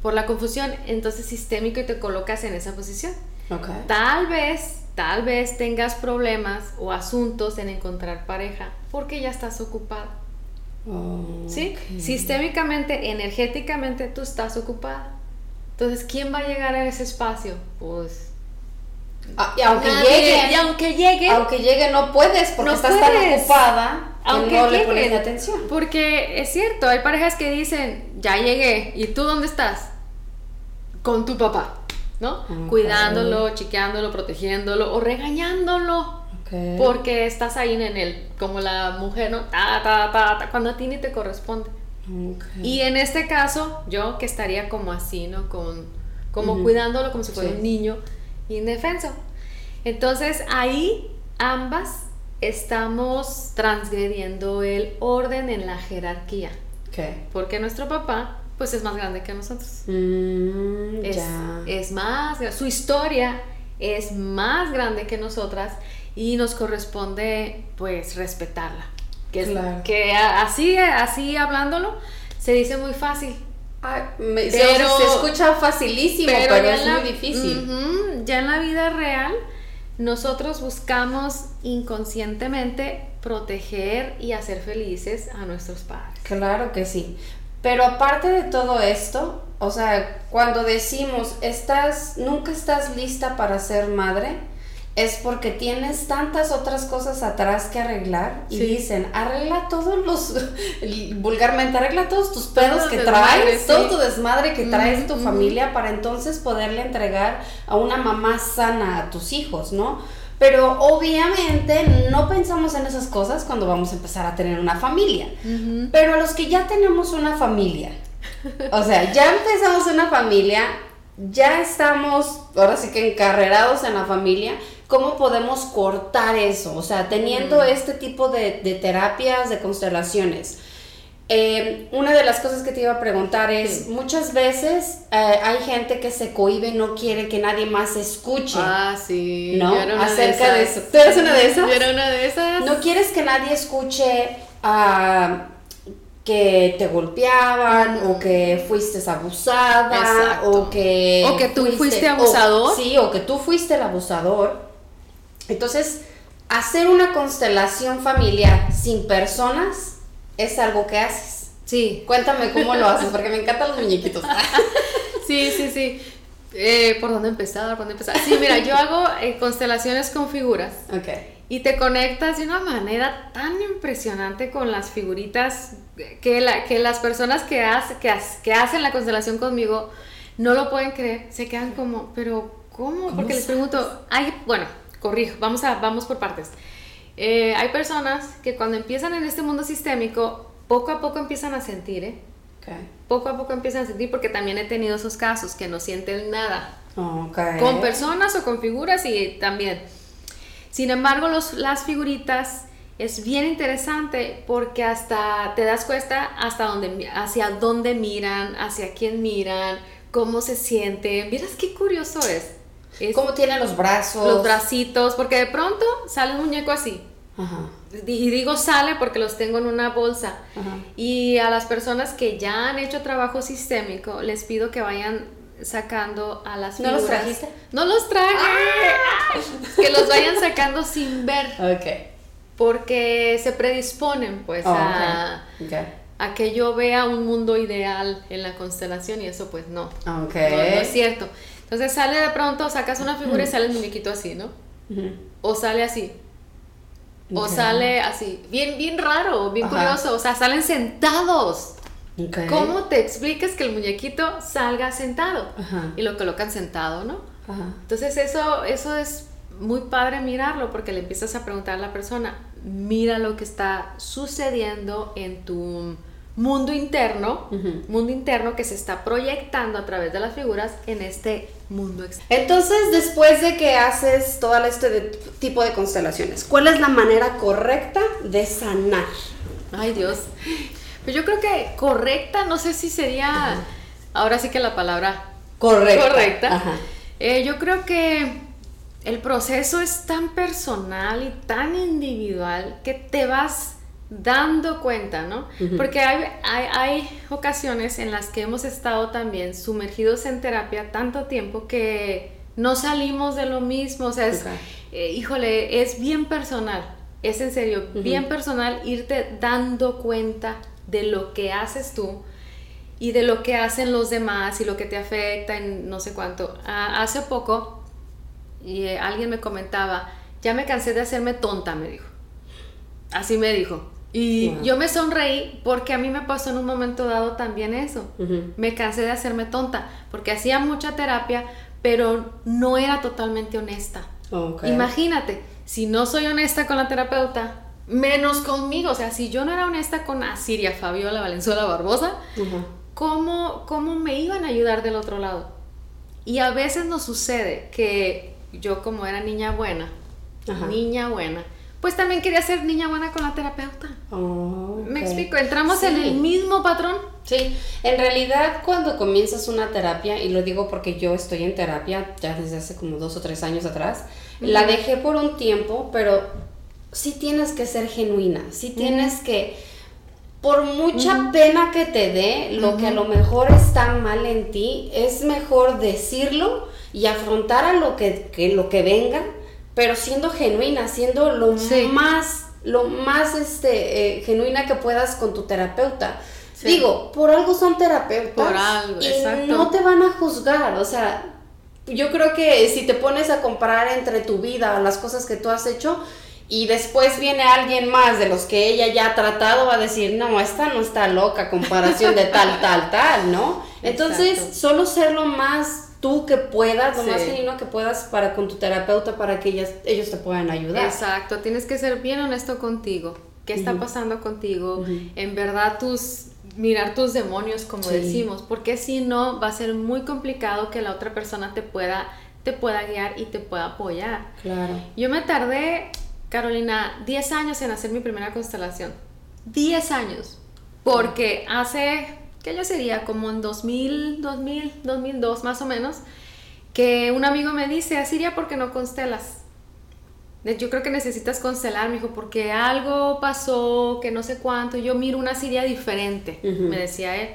por la confusión, entonces sistémico y te colocas en esa posición. Tal vez, tal vez tengas problemas o asuntos en encontrar pareja porque ya estás ocupada. ¿Sí? Sistémicamente, energéticamente, tú estás ocupada. Entonces, ¿quién va a llegar a ese espacio? Pues. Ah, y aunque nadie. llegue, Y aunque llegue. aunque llegue no puedes porque No estás tan puedes. ocupada que aunque no le pones atención. Porque es cierto, hay parejas que dicen, ya llegué, ¿y tú dónde estás? Con tu papá, ¿no? Ok. Cuidándolo, chiqueándolo, protegiéndolo o regañándolo. Okay. Porque estás ahí en el, como la mujer, ¿no? Ta, ta, ta, ta, cuando a ti ni te corresponde. Okay. Y en este caso, yo que estaría como así, ¿no? Con, como cuidándolo como si fuera Sí. un niño indefenso. Entonces ahí ambas estamos transgrediendo el orden en la jerarquía. Okay. Porque nuestro papá, pues es más grande que nosotros. Mm, Es, ya. es más, su historia es más grande que nosotras y nos corresponde pues respetarla. Que, es- Claro. que a- así, así hablándolo se dice muy fácil. Ay, me- se- Pero- se, escucha facilísimo, pero, ya es la- muy difícil. Ya en la vida real, nosotros buscamos inconscientemente proteger y hacer felices a nuestros padres. Claro que sí. Pero aparte de todo esto, o sea, cuando decimos estás, nunca estás lista para ser madre, es porque tienes tantas otras cosas atrás que arreglar y Sí. dicen, arregla todos los, vulgarmente, arregla todos tus pedos Todo que desmadre, traes, sí. todo tu desmadre que traes tu familia para entonces poderle entregar a una mamá sana a tus hijos, ¿no? Pero obviamente no pensamos en esas cosas cuando vamos a empezar a tener una familia. Pero a los que ya tenemos una familia, o sea, ya empezamos una familia, ya estamos, ahora sí que encarrerados en la familia, ¿cómo podemos cortar eso? O sea, teniendo este tipo de, de terapias, de constelaciones. Eh, una de las cosas que te iba a preguntar es, Sí. muchas veces eh, hay gente que se cohibe, no quiere que nadie más escuche. Ah, sí. ¿No? yo era una Acerca de esas. eso. ¿Tú eres una de esas? Yo era una de esas. No quieres que nadie escuche ah, que te golpeaban o que fuiste abusada Exacto. o que O que tú fuiste abusador. o- sí, o que tú fuiste el abusador. Entonces, hacer una constelación familiar sin personas es algo que haces. Sí. Cuéntame cómo lo haces, porque me encantan los muñequitos. Sí, sí, sí. Eh, ¿Por dónde empezar? ¿Por dónde empezar? Sí, mira, yo hago eh, constelaciones con figuras. ok. Y te conectas de una manera tan impresionante con las figuritas que, la- que las personas que, hace- que, hace- que hacen la constelación conmigo no lo pueden creer. Se quedan como, pero ¿cómo? Porque les pregunto, hay, bueno, corrijo, vamos, a, vamos por partes. Eh, hay personas que cuando empiezan en este mundo sistémico, poco a poco empiezan a sentir, ¿eh? Ok. Poco a poco empiezan a sentir porque también he tenido esos casos que no sienten nada Ok. con personas o con figuras y también. Sin embargo, los, las figuritas es bien interesante porque hasta te das cuenta hasta dónde, hacia dónde miran, hacia quién miran, cómo se sienten. Miras qué curioso es. Es ¿Cómo tiene los brazos? los bracitos, porque de pronto sale un muñeco así. Ajá. Y digo sale porque los tengo en una bolsa. Ajá. Y a las personas que ya han hecho trabajo sistémico, les pido que vayan sacando a las ¿No los figuras. trajiste? Ah. No los traje. Que los vayan sacando sin ver, Ok. porque se predisponen pues Oh, a, ok. Ok. a que yo vea un mundo ideal en la constelación y eso pues no. Ok. No, no es cierto. Entonces sale de pronto, sacas una figura y sale el muñequito así, ¿no? O sale así. O sale así. Bien, bien raro, bien Ajá. curioso. O sea, salen sentados. ¿Cómo te explicas que el muñequito salga sentado? Ajá. Y lo colocan sentado, ¿no? Ajá. Entonces eso, eso es muy padre mirarlo porque le empiezas a preguntar a la persona, mira lo que está sucediendo en tu mundo interno, mundo interno que se está proyectando a través de las figuras en este mundo externo. Entonces, después de que haces todo este de- tipo de constelaciones, ¿cuál es la manera correcta de sanar? Ay Dios. Pues yo creo que correcta, no sé si sería, ahora sí que la palabra Correcta. correcta. Eh, yo creo que el proceso es tan personal y tan individual que te vas dando cuenta, ¿no? Porque hay, hay, hay ocasiones en las que hemos estado también sumergidos en terapia tanto tiempo que no salimos de lo mismo, o sea, es, eh, híjole, es bien personal, es en serio, bien personal irte dando cuenta de lo que haces tú y de lo que hacen los demás y lo que te afecta en no sé cuánto. Ah, hace poco y eh, alguien me comentaba, ya me cansé de hacerme tonta, me dijo. Así me dijo. Y Wow. yo me sonreí porque a mí me pasó en un momento dado también eso. Me cansé de hacerme tonta porque hacía mucha terapia, pero no era totalmente honesta. Imagínate, si no soy honesta con la terapeuta, menos conmigo. O sea, si yo no era honesta con Asiria, Fabiola, Valenzuela, Barbosa. ¿cómo, ¿cómo me iban a ayudar del otro lado? Y a veces nos sucede que yo como era niña buena, Ajá. niña buena, pues también quería ser niña buena con la terapeuta. Oh, ¿Me explico? Entramos en el mismo patrón. Sí, en realidad cuando comienzas una terapia, y lo digo porque yo estoy en terapia ya desde hace como dos o tres años atrás, la dejé por un tiempo, pero sí tienes que ser genuina, sí tienes que, por mucha pena que te dé, lo que a lo mejor está mal en ti, es mejor decirlo y afrontar a lo que, que lo que venga, pero siendo genuina, siendo lo Sí. más, lo más este, eh, genuina que puedas con tu terapeuta. Sí. Digo, por algo son terapeutas. Por algo, y exacto. no te van a juzgar, o sea, yo creo que si te pones a comparar entre tu vida, las cosas que tú has hecho, y después viene alguien más de los que ella ya ha tratado, va a decir, no, esta no está loca, comparación de tal, tal, tal, ¿no? Entonces, Exacto. solo ser lo más tú que puedas, lo Sí. más genuino que puedas para con tu terapeuta, para que ellas, ellos te puedan ayudar. Exacto, tienes que ser bien honesto contigo. ¿Qué está pasando contigo? En verdad, tus mirar tus demonios, como Sí. decimos, porque si no va a ser muy complicado que la otra persona te pueda te pueda guiar y te pueda apoyar. Claro. Yo me tardé, Carolina, 10 años en hacer mi primera constelación. 10 años. Porque hace, ¿qué yo sería? Como en 2000, 2000, 2002 más o menos, que un amigo me dice, Asiria, ¿por qué no constelas? Yo creo que necesitas constelar, me dijo, porque algo pasó, que no sé cuánto, yo miro una Siria diferente, me decía él.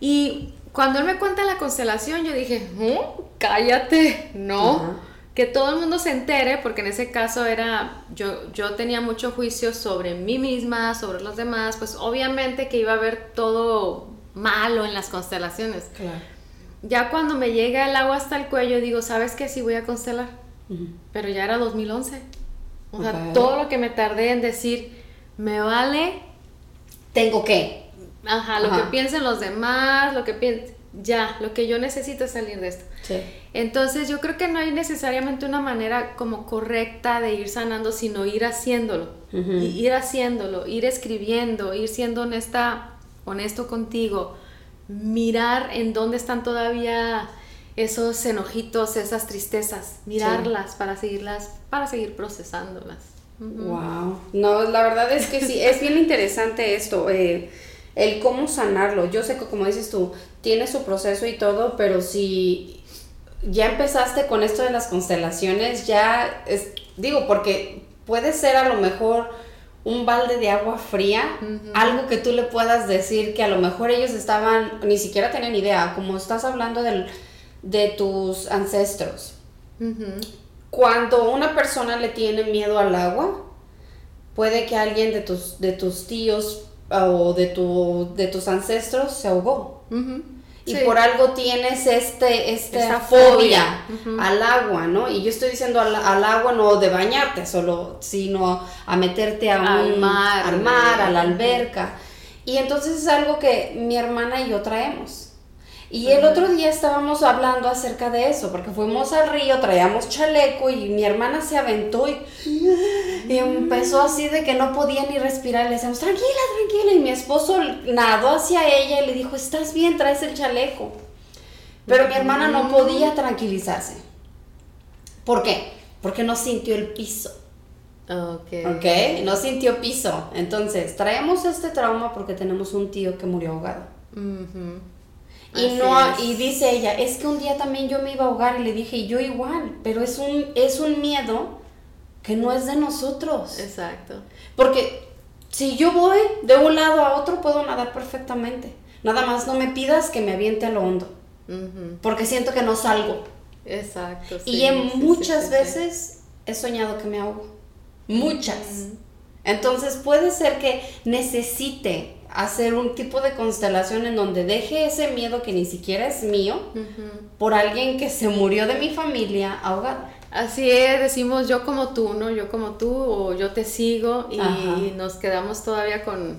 Y cuando él me cuenta la constelación, yo dije, "¿Mm? cállate, no. Que todo el mundo se entere, porque en ese caso era, yo, yo tenía mucho juicio sobre mí misma, sobre los demás, pues obviamente que iba a haber todo malo en las constelaciones. Claro. Ya cuando me llega el agua hasta el cuello, digo, ¿sabes qué? Sí voy a constelar. Pero ya era 2011. O sea, todo lo que me tardé en decir, me vale, Tengo que. ajá, lo Ajá. que piensen los demás, lo que piensen, ya, lo que yo necesito es salir de esto. Sí. Entonces yo creo que no hay necesariamente una manera como correcta de ir sanando, sino ir haciéndolo, ir haciéndolo, ir escribiendo, ir siendo honesta, honesto contigo, mirar en dónde están todavía esos enojitos, esas tristezas, mirarlas para seguirlas, para seguir procesándolas. Wow. No, la verdad es que sí, es bien interesante esto, eh, el cómo sanarlo. Yo sé que como dices tú, tiene su proceso y todo, pero si ya empezaste con esto de las constelaciones, ya es, digo, porque puede ser a lo mejor un balde de agua fría, algo que tú le puedas decir que a lo mejor ellos estaban, ni siquiera tenían idea, como estás hablando del, de tus ancestros. Cuando una persona le tiene miedo al agua, puede que alguien de tus, de tus tíos ah, o de, tu, de tus ancestros se ahogó. Y Sí. por algo tienes este, esta Esta fobia, al agua, ¿no? Y yo estoy diciendo al, al agua no de bañarte solo, sino a meterte a Al un, mar, al mar, a la alberca. Y entonces es algo que mi hermana y yo traemos. Y el otro día estábamos hablando acerca de eso, porque fuimos al río, traíamos chaleco y mi hermana se aventó y, y empezó así de que no podía ni respirar. Le decíamos, tranquila, tranquila. Y mi esposo nadó hacia ella y le dijo, estás bien, traes el chaleco. Pero mi hermana no podía tranquilizarse. ¿Por qué? Porque no sintió el piso. Ok. ¿Ok? No sintió piso. Entonces, traemos este trauma porque tenemos un tío que murió ahogado. Ujú. Y Así no, es. y dice ella, es que un día también yo me iba a ahogar y le dije, y yo igual, pero es un, es un miedo que no es de nosotros. Exacto. Porque si yo voy de un lado a otro, puedo nadar perfectamente. Nada más no me pidas que me aviente a lo hondo, porque siento que no salgo. Exacto. y en sí, muchas sí, veces he soñado que me ahogo. Muchas. Entonces puede ser que necesite hacer un tipo de constelación en donde deje ese miedo que ni siquiera es mío por alguien que se murió de mi familia ahogado. Así es, decimos yo como tú, ¿no? Yo como tú o yo te sigo y nos quedamos todavía con,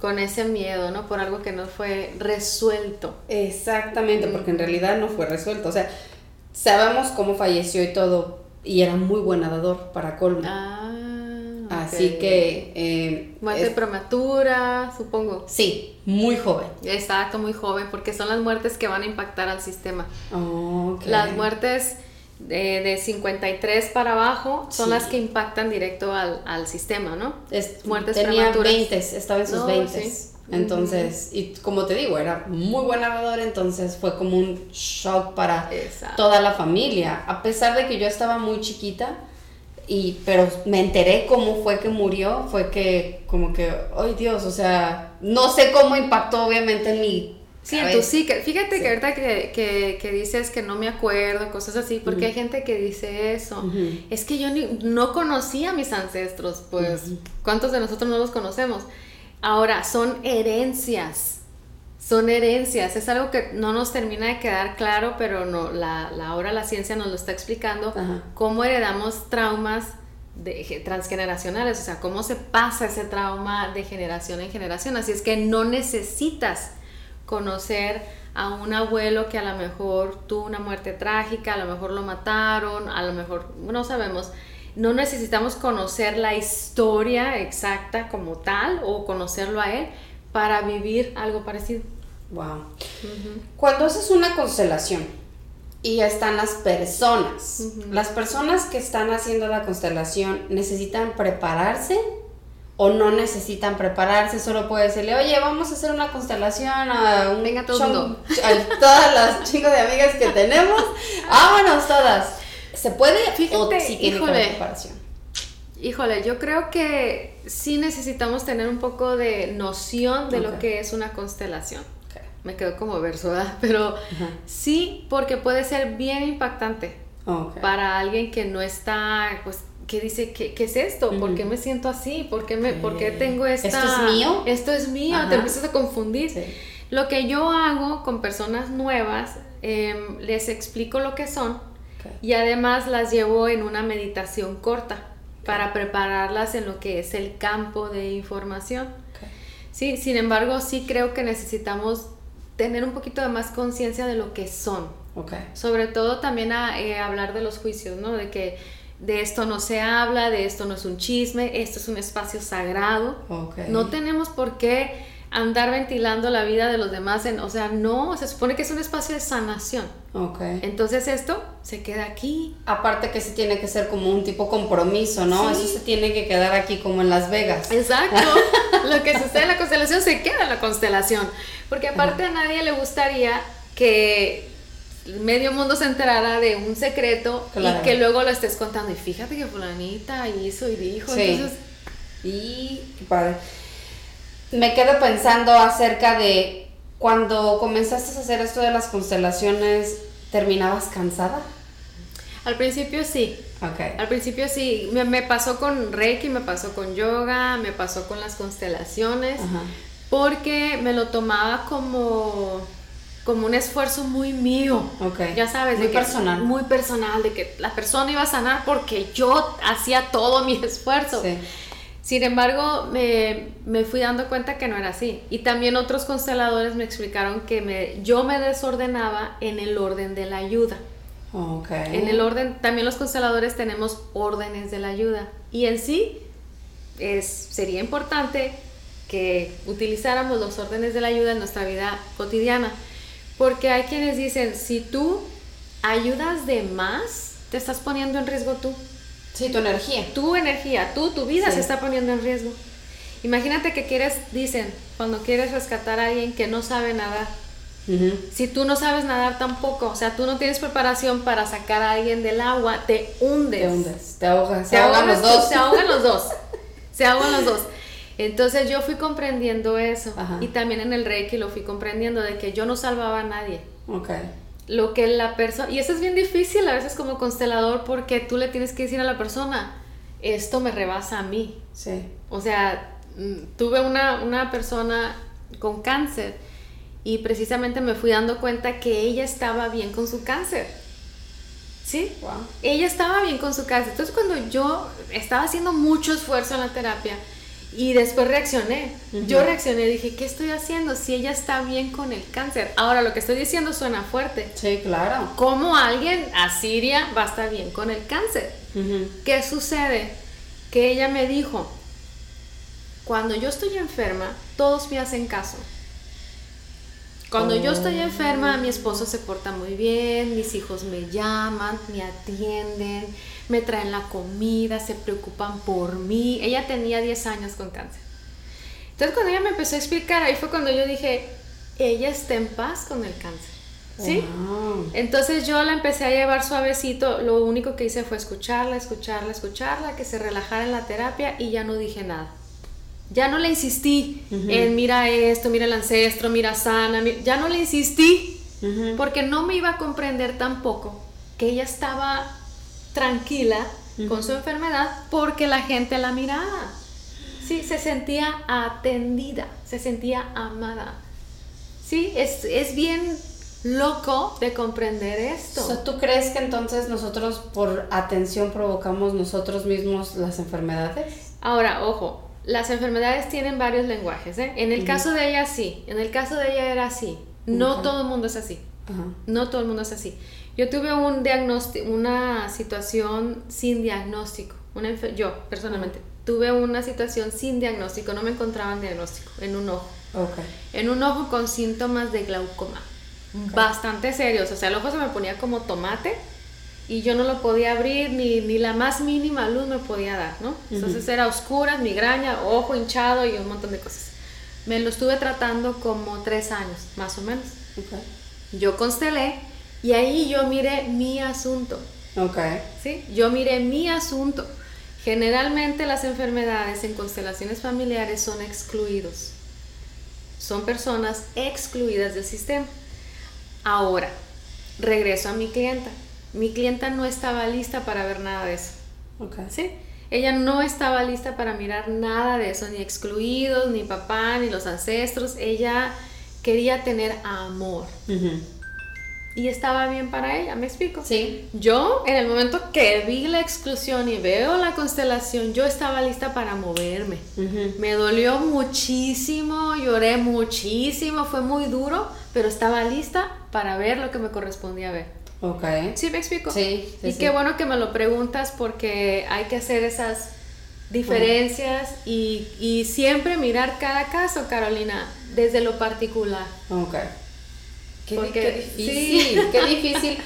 con ese miedo, ¿no? Por algo que no fue resuelto. Exactamente, porque en realidad no fue resuelto. O sea, sabemos cómo falleció y todo. y era muy buen nadador para colmo. Ah, Así que... eh, Muerte es- prematura, supongo. sí, muy joven. Exacto, muy joven, porque son las muertes que van a impactar al sistema. Ok. Las muertes de, de 53 para abajo son Sí. las que impactan directo al, al sistema, ¿no? Es- muertes tenía prematuras. 20, estaba en sus No, 20. sí. Entonces, y como te digo, era muy buen nadador, entonces fue como un shock para Exacto. toda la familia. A pesar de que yo estaba muy chiquita, y, pero me enteré cómo fue que murió, fue que como que, ay Dios, o sea, no sé cómo impactó obviamente en mi Sí, en tu psique. Fíjate Sí. que ahorita que, que, que dices que no me acuerdo, cosas así, porque hay gente que dice eso. Es que yo ni- no conocía a mis ancestros, pues, ¿cuántos de nosotros no los conocemos? Ahora, son herencias. Son herencias, es algo que no nos termina de quedar claro, pero no, la, la ahora la ciencia nos lo está explicando, Ajá. cómo heredamos traumas de, ge- transgeneracionales, o sea, cómo se pasa ese trauma de generación en generación. Así es que no necesitas conocer a un abuelo que a lo mejor tuvo una muerte trágica, a lo mejor lo mataron, a lo mejor no sabemos. No necesitamos conocer la historia exacta como tal o conocerlo a él para vivir algo parecido. Wow. Cuando haces una constelación y están las personas, las personas que están haciendo la constelación necesitan prepararse o no necesitan prepararse, solo puede decirle, oye, vamos a hacer una constelación a un Venga todo mundo. a todas las chicos de amigas que tenemos, vámonos todas. ¿Se puede o Fíjate, sí tiene híjole. preparación? Híjole, yo creo que sí necesitamos tener un poco de noción de lo que es una constelación. Me quedo como verso, ¿verdad? Pero Ajá. sí, porque puede ser bien impactante para alguien que no está, pues, que dice, ¿qué, qué es esto? ¿Por qué me siento así? ¿Por qué, me, por qué tengo esta... ¿Esto es mío? Esto es mío, Ajá. te empiezas a confundir. Sí. Lo que yo hago con personas nuevas, em, les explico lo que son y además las llevo en una meditación corta para prepararlas en lo que es el campo de información. Sí, sin embargo, sí creo que necesitamos tener un poquito de más conciencia de lo que son. Ok. Sobre todo también a, eh, hablar de los juicios, ¿no? De que de esto no se habla, de esto no es un chisme, esto es un espacio sagrado. Ok. No tenemos por qué andar ventilando la vida de los demás, en, o sea, no, se supone que es un espacio de sanación. Ok. Entonces esto se queda aquí. Aparte que sí tiene que ser como un tipo compromiso, ¿no? Sí. Eso se tiene que quedar aquí como en Las Vegas. Exacto. Lo que sucede en la constelación se queda en la constelación. Porque aparte a nadie le gustaría que medio mundo se enterara de un secreto Claro. y que luego lo estés contando. Y fíjate que fulanita hizo y dijo. Sí. Entonces, Y qué padre. Me quedo pensando acerca de cuando comenzaste a hacer esto de las constelaciones, ¿terminabas cansada? al principio sí. Ok. Al principio sí. Me, me pasó con Reiki, me pasó con yoga, me pasó con las constelaciones. Ajá. Porque me lo tomaba como, como un esfuerzo muy mío. Ok. Ya sabes, Muy de que- personal. Muy personal, de que la persona iba a sanar porque yo hacía todo mi esfuerzo. Sí. Sin embargo, me, me fui dando cuenta que no era así. Y también otros consteladores me explicaron que me, yo me desordenaba en el orden de la ayuda. Ok. En el orden, también los consteladores tenemos órdenes de la ayuda. Y en sí, es, sería importante que utilizáramos los órdenes de la ayuda en nuestra vida cotidiana. Porque hay quienes dicen, si tú ayudas de más, te estás poniendo en riesgo tú. Sí, tu energía. Tu energía, tú, tu vida Sí. se está poniendo en riesgo. Imagínate que quieres, dicen, cuando quieres rescatar a alguien que no sabe nadar. Si tú no sabes nadar tampoco, o sea, tú no tienes preparación para sacar a alguien del agua, te hundes. Te hundes, te ahogas, se Se ahogan los ahogan dos. Se ahogan los dos. Se ahogan los dos. Entonces yo fui comprendiendo eso. Ajá. Y también en el Reiki lo fui comprendiendo de que yo no salvaba a nadie. Ok. Lo que la persona... Y eso es bien difícil a veces como constelador porque tú le tienes que decir a la persona, esto me rebasa a mí. Sí. O sea, mm, tuve una, una persona con cáncer y precisamente me fui dando cuenta que ella estaba bien con su cáncer. ¿Sí? Wow. Ella estaba bien con su cáncer. Entonces cuando yo estaba haciendo mucho esfuerzo en la terapia Y después reaccioné. Yo reaccioné, dije, ¿qué estoy haciendo si ella está bien con el cáncer? Ahora, lo que estoy diciendo suena fuerte. Sí, claro. ¿Cómo alguien a Siria va a estar bien con el cáncer? ¿Qué sucede? Que ella me dijo, cuando yo estoy enferma, todos me hacen caso. Cuando yo estoy enferma, mi esposo se porta muy bien, mis hijos me llaman, me atienden, me traen la comida, se preocupan por mí. Ella tenía 10 años con cáncer. Entonces cuando ella me empezó a explicar, ahí fue cuando yo dije, ella está en paz con el cáncer. ¿Sí? Entonces yo la empecé a llevar suavecito, lo único que hice fue escucharla, escucharla, escucharla, que se relajara en la terapia y ya no dije nada. Ya no le insistí en mira esto, mira el ancestro, mira sana, ya no le insistí porque no me iba a comprender tampoco que ella estaba tranquila con su enfermedad porque la gente la miraba. Sí, se sentía atendida, se sentía amada. Sí, es, es bien loco de comprender esto. ¿Tú crees que entonces nosotros por atención provocamos nosotros mismos las enfermedades? Ahora, ojo, las enfermedades tienen varios lenguajes. ¿eh? En el caso de ella sí, en el caso de ella era así. No todo el mundo es así. No todo el mundo es así. Yo tuve un diagnóstico, una situación sin diagnóstico. Una yo, personalmente, tuve una situación sin diagnóstico. No me encontraba en diagnóstico, en un ojo. En un ojo con síntomas de glaucoma. Bastante serios. O sea, el ojo se me ponía como tomate y yo no lo podía abrir, ni, ni la más mínima luz me podía dar, ¿no? Entonces era oscura, migraña, ojo hinchado y un montón de cosas. Me lo estuve tratando como tres años, más o menos. Yo constelé y ahí yo miré mi asunto. Okay. ¿Sí? Yo miré mi asunto. Generalmente las enfermedades en constelaciones familiares son excluidos. Son personas excluidas del sistema. Ahora, regreso a mi clienta mi clienta no estaba lista para ver nada de eso. Okay. ¿Sí? Ella no estaba lista para mirar nada de eso, ni excluidos, ni papá, ni los ancestros. Ella quería tener amor. Y estaba bien para ella, ¿me explico? Sí. Yo, en el momento que vi la exclusión y veo la constelación, yo estaba lista para moverme. Me dolió muchísimo, lloré muchísimo, fue muy duro, pero estaba lista para ver lo que me correspondía ver. Ok. ¿Sí me explico? Sí. y qué bueno que me lo preguntas porque hay que hacer esas diferencias y, siempre mirar cada caso, Carolina, desde lo particular. Ok. Qué, difícil, qué difícil.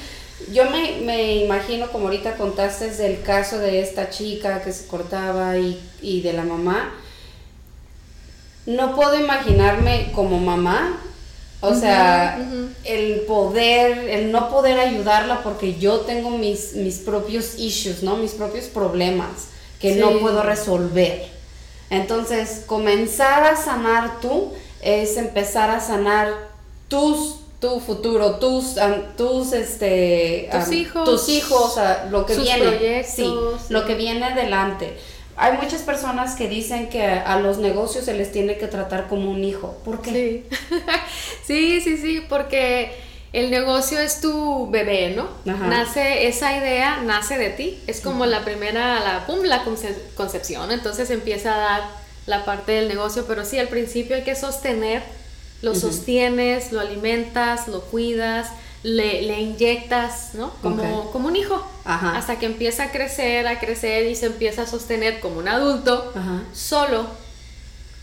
Yo me, imagino, como ahorita contaste del caso de esta chica que se cortaba y, y de la mamá, no puedo imaginarme como mamá o sea, el poder, el no poder ayudarla porque yo tengo mis, mis propios issues, ¿no? Mis propios problemas que no puedo resolver. Entonces, comenzar a sanar tú es empezar a sanar tus tu futuro, tus tus este tus hijos, tus hijos, lo que viene, sí, lo que viene adelante. Hay muchas personas que dicen que a los negocios se les tiene que tratar como un hijo. ¿Por qué? Sí, sí, sí, porque el negocio es tu bebé, ¿no? Nace, esa idea nace de ti. Es como la primera, la, pum, la concepción. Entonces empieza a dar la parte del negocio, pero sí, al principio hay que sostener, lo sostienes, lo alimentas, lo cuidas le, le inyectas, ¿no? Como, como un hijo. Hasta que empieza a crecer, a crecer y se empieza a sostener como un adulto, solo.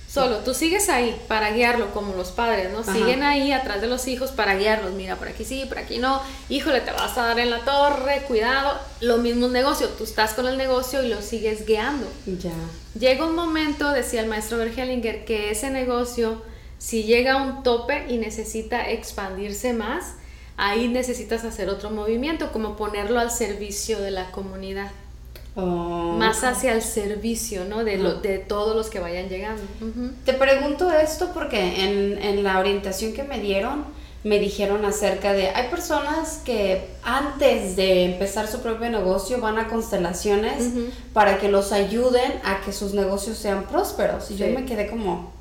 Solo, tú sigues ahí para guiarlo como los padres, ¿no? Siguen ahí atrás de los hijos para guiarlos. Mira, por aquí sí, por aquí no. Híjole, te vas a dar en la torre, cuidado. Lo mismo un negocio, tú estás con el negocio y lo sigues guiando. Ya. Llega un momento, decía el maestro Bergelinger, que ese negocio, si llega a un tope y necesita expandirse más, ahí necesitas hacer otro movimiento, como ponerlo al servicio de la comunidad. Oh, más hacia el servicio, ¿no? De, lo, de todos los que vayan llegando. Te pregunto esto porque en, en, la orientación que me dieron, me dijeron acerca de, hay personas que antes de empezar su propio negocio van a constelaciones para que los ayuden a que sus negocios sean prósperos. Y yo me quedé como,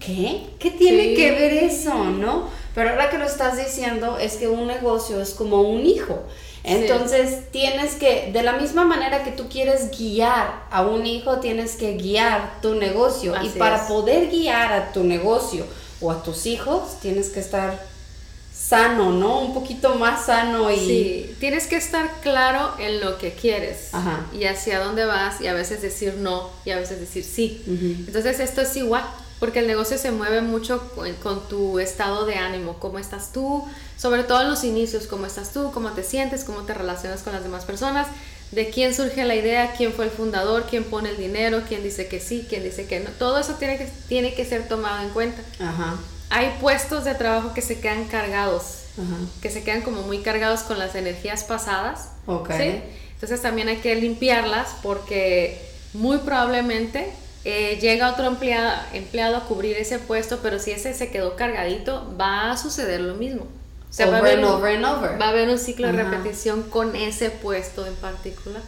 ¿qué? ¿Qué tiene que ver eso, no? Pero ahora que lo estás diciendo es que un negocio es como un hijo. Entonces tienes que, de la misma manera que tú quieres guiar a un hijo, tienes que guiar tu negocio. y para poder guiar a tu negocio o a tus hijos, tienes que estar sano, ¿no? Un poquito más sano y... Sí, tienes que estar claro en lo que quieres y hacia dónde vas y a veces decir no y a veces decir sí. Entonces esto es igual, porque el negocio se mueve mucho con, tu estado de ánimo, cómo estás tú, sobre todo en los inicios, cómo estás tú, cómo te sientes, cómo te relacionas con las demás personas, de quién surge la idea, quién fue el fundador, quién pone el dinero, quién dice que sí, quién dice que no. Todo eso tiene que, tiene que ser tomado en cuenta. Ajá hay puestos de trabajo que se quedan cargados, que se quedan como muy cargados con las energías pasadas. Entonces también hay que limpiarlas porque muy probablemente eh, llega otro empleado, empleado, a cubrir ese puesto, pero si ese se quedó cargadito, va a suceder lo mismo. O va, a haber un, va a haber un ciclo de repetición con ese puesto en particular.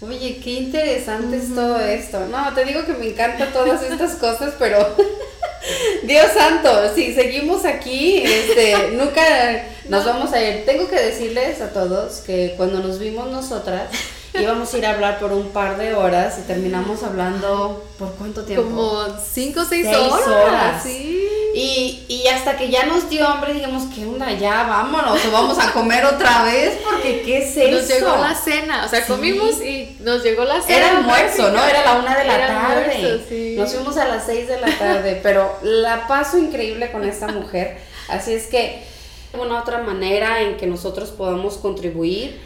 Oye, qué interesante es todo esto. No, te digo que me encantan todas estas cosas, pero Dios santo, si seguimos aquí, este, nunca nos vamos a ir. Tengo que decirles a todos que cuando nos vimos nosotras, íbamos a ir a hablar por un par de horas y terminamos hablando por cuánto tiempo? Como cinco o seis, horas. Sí. Y, y, hasta que ya nos dio hambre, digamos, ¿qué onda? Ya vámonos, o vamos a comer otra vez, porque ¿qué es eso? Nos llegó la cena, o sea, comimos y nos llegó la cena. Era almuerzo, ¿no? Era la una de la tarde. Nos fuimos a las seis de la tarde, pero la paso increíble con esta mujer. Así es que, una otra manera en que nosotros podamos contribuir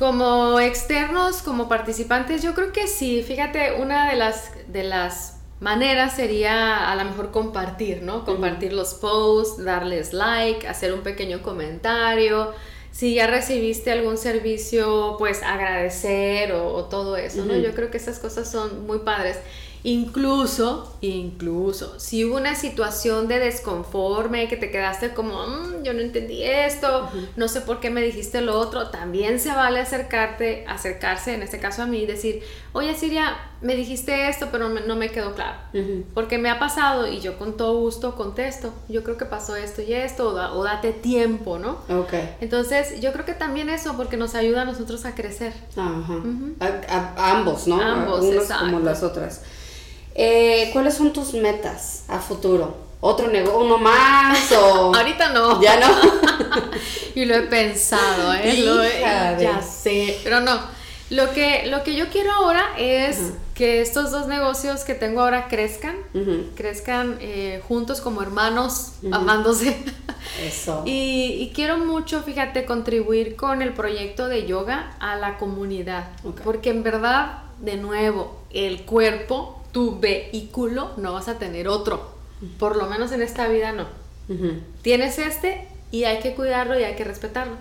como externos, como participantes, yo creo que sí. Fíjate, una de las, de las maneras sería a lo mejor compartir, ¿no? Compartir los posts, darles like, hacer un pequeño comentario. Si ya recibiste algún servicio, pues agradecer o, todo eso, ¿no? Yo creo que esas cosas son muy padres. Incluso, incluso, si hubo una situación de desconforme, que te quedaste como, mm, yo no entendí esto, no sé por qué me dijiste lo otro, también se vale acercarte, acercarse, en este caso a mí, y decir, oye Siria, me dijiste esto, pero no me quedó claro. Porque me ha pasado y yo con todo gusto contesto, yo creo que pasó esto y esto, o, date tiempo, ¿no? Ok. Entonces, yo creo que también eso, porque nos ayuda a nosotros a crecer. Ajá. a, ambos, ¿no? Ambos, como las otras. Eh, ¿Cuáles son tus metas a futuro? ¿Otro negocio, uno más o...? Ahorita no. ¿Ya no? y lo he pensado, ¿eh? ya sé, pero no. Lo que, lo que yo quiero ahora es que estos dos negocios que tengo ahora crezcan, crezcan eh, juntos como hermanos, amándose. Eso. y, y, quiero mucho, fíjate, contribuir con el proyecto de yoga a la comunidad. Porque en verdad, de nuevo, el cuerpo tu vehículo, no vas a tener otro. Por lo menos en esta vida no. Tienes este y hay que cuidarlo y hay que respetarlo.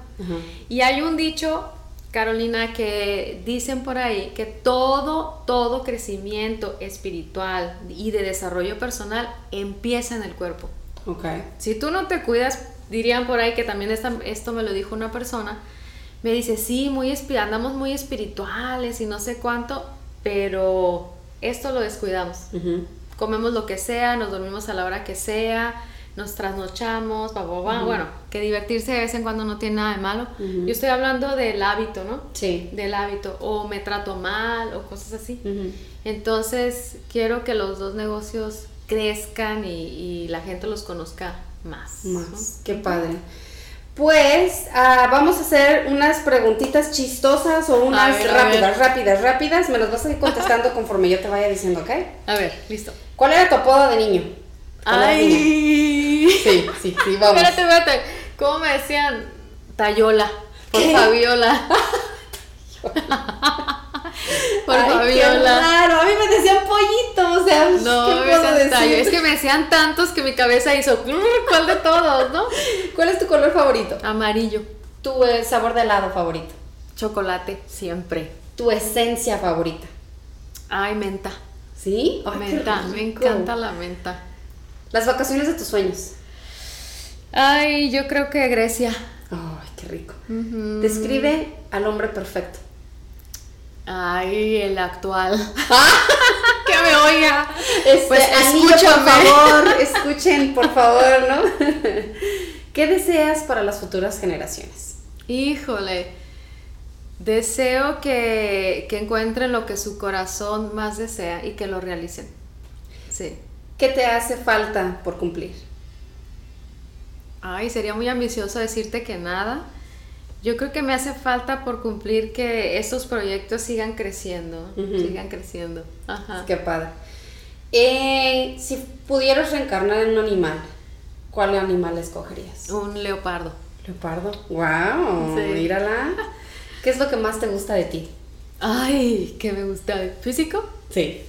Y hay un dicho, Carolina, que dicen por ahí que todo, todo crecimiento espiritual y de desarrollo personal empieza en el cuerpo. Okay. Si tú no te cuidas, dirían por ahí que también esto me lo dijo una persona, me dice, sí, muy andamos muy espirituales y no sé cuánto, pero esto lo descuidamos. Comemos lo que sea, nos dormimos a la hora que sea, nos trasnochamos, bueno, que divertirse de vez en cuando no tiene nada de malo. Yo estoy hablando del hábito, ¿no? Sí. Del hábito, o me trato mal, o cosas así. Entonces, quiero que los dos negocios crezcan y, la gente los conozca más. Más. Qué padre. Pues ah, vamos a hacer unas preguntitas chistosas o unas rápidas, rápidas, rápidas. Me las vas a ir contestando conforme yo te vaya diciendo, ¿ok? A ver, listo. ¿Cuál era tu apodo de niño? Ay. Sí, sí, sí, vamos. Espérate, espérate. ¿Cómo me decían? Tayola. Por Fabiola. Por Fabiola. Claro, a mí me decían pollito, o sea, no, ¿qué puedo decir? Es que me decían tantos que mi cabeza hizo, ¿cuál de todos, no? ¿Cuál es tu color favorito? Amarillo. ¿Tu eh, sabor de helado favorito? Chocolate, siempre. ¿Tu esencia favorita? Ay, menta. ¿Sí? menta, me encanta la menta. Las vacaciones de tus sueños. Ay, yo creo que Grecia. Ay, qué rico. Describe al hombre perfecto. Ay, el actual. que me oiga. Este, pues por favor, escuchen, por favor, ¿no? ¿Qué deseas para las futuras generaciones? Híjole, Deseo que, que encuentren lo que su corazón más desea y que lo realicen. Sí. ¿Qué te hace falta por cumplir? Ay, sería muy ambicioso decirte que nada. Yo creo que me hace falta por cumplir que estos proyectos sigan creciendo, sigan creciendo. Ajá. Qué padre. Eh, si pudieras reencarnar en un animal, ¿cuál animal escogerías? Un leopardo. Leopardo. Wow. Sí. Mírala. ¿Qué es lo que más te gusta de ti? Ay, ¿qué me gusta? ¿Físico? Sí.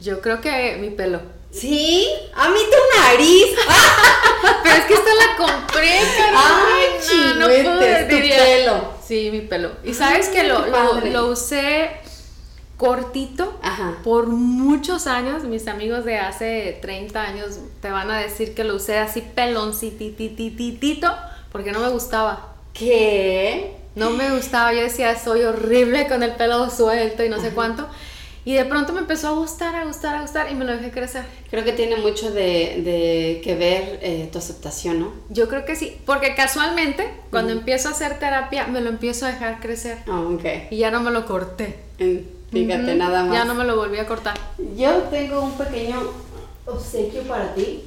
Yo creo que mi pelo. Sí, a mí tu nariz. Pero es que esta la compré, Carolina. Ay, no chihuetes, pude, tu diría. pelo. Sí, mi pelo. Y sabes que lo, lo, usé cortito Ajá. por muchos años. Mis amigos de hace 30 años te van a decir que lo usé así peloncititititito porque no me gustaba. ¿Qué? No me gustaba, yo decía, soy horrible con el pelo suelto y no sé cuánto. Y de pronto me empezó a gustar, a gustar, a gustar y me lo dejé crecer. Creo que tiene mucho de, de que ver eh, tu aceptación, ¿no? Yo creo que sí, porque casualmente cuando empiezo a hacer terapia me lo empiezo a dejar crecer ok. y ya no me lo corté. Mm, Fíjate, nada más. Ya no me lo volví a cortar. Yo tengo un pequeño obsequio para ti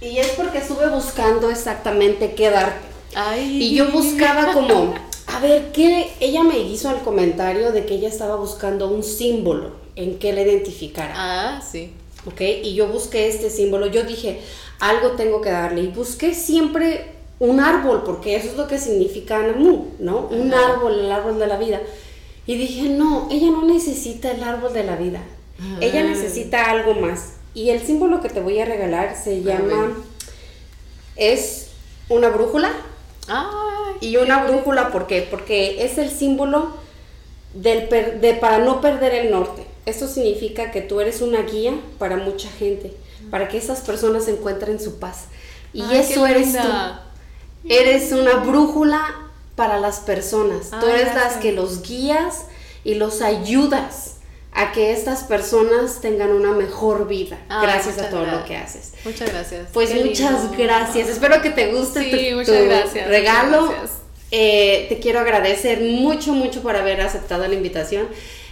y, y es porque estuve buscando exactamente qué darte. Ay. Y yo buscaba como, a ver, ¿qué? Ella me hizo el comentario de que ella estaba buscando un símbolo en que la identificara. Ah, sí. ¿ok? Y yo busqué este símbolo, yo dije, algo tengo que darle, y busqué siempre un árbol, porque eso es lo que significa Anamu, ¿no? Un árbol, el árbol de la vida. Y dije, no, ella no necesita el árbol de la vida, ella Ah. necesita algo más. Y el símbolo que te voy a regalar se llama, es una brújula, Ay. y una brújula, ¿por qué? Porque es el símbolo del per- de para no perder el norte. Esto significa que tú eres una guía para mucha gente, para que esas personas encuentren su paz. Y Ay, eso eres tú. Eres una brújula para las personas. tú eres las que los guías y los ayudas a que estas personas tengan una mejor vida gracias a todo lo que haces. Muchas gracias. Pues Qué muchas lindo. gracias. Espero que te guste Sí, tu, muchas tu gracias, regalo. muchas gracias. Eh, te quiero agradecer mucho, mucho por haber aceptado la invitación.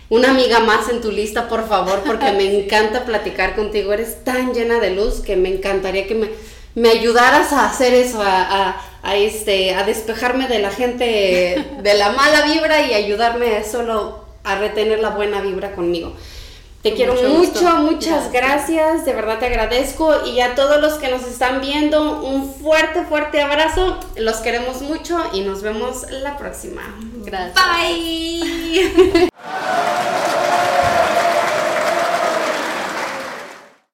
Una amiga más en tu lista, por favor, porque me encanta platicar contigo. Eres tan llena de luz que me encantaría que me, me ayudaras a hacer eso, a, a- a, este, a despejarme de la gente, de la mala vibra y ayudarme solo a retener la buena vibra conmigo. Te quiero mucho muchas gracias, de verdad te agradezco y a todos los que nos están viendo, un fuerte, fuerte abrazo, los queremos mucho y nos vemos la próxima. Gracias. Bye.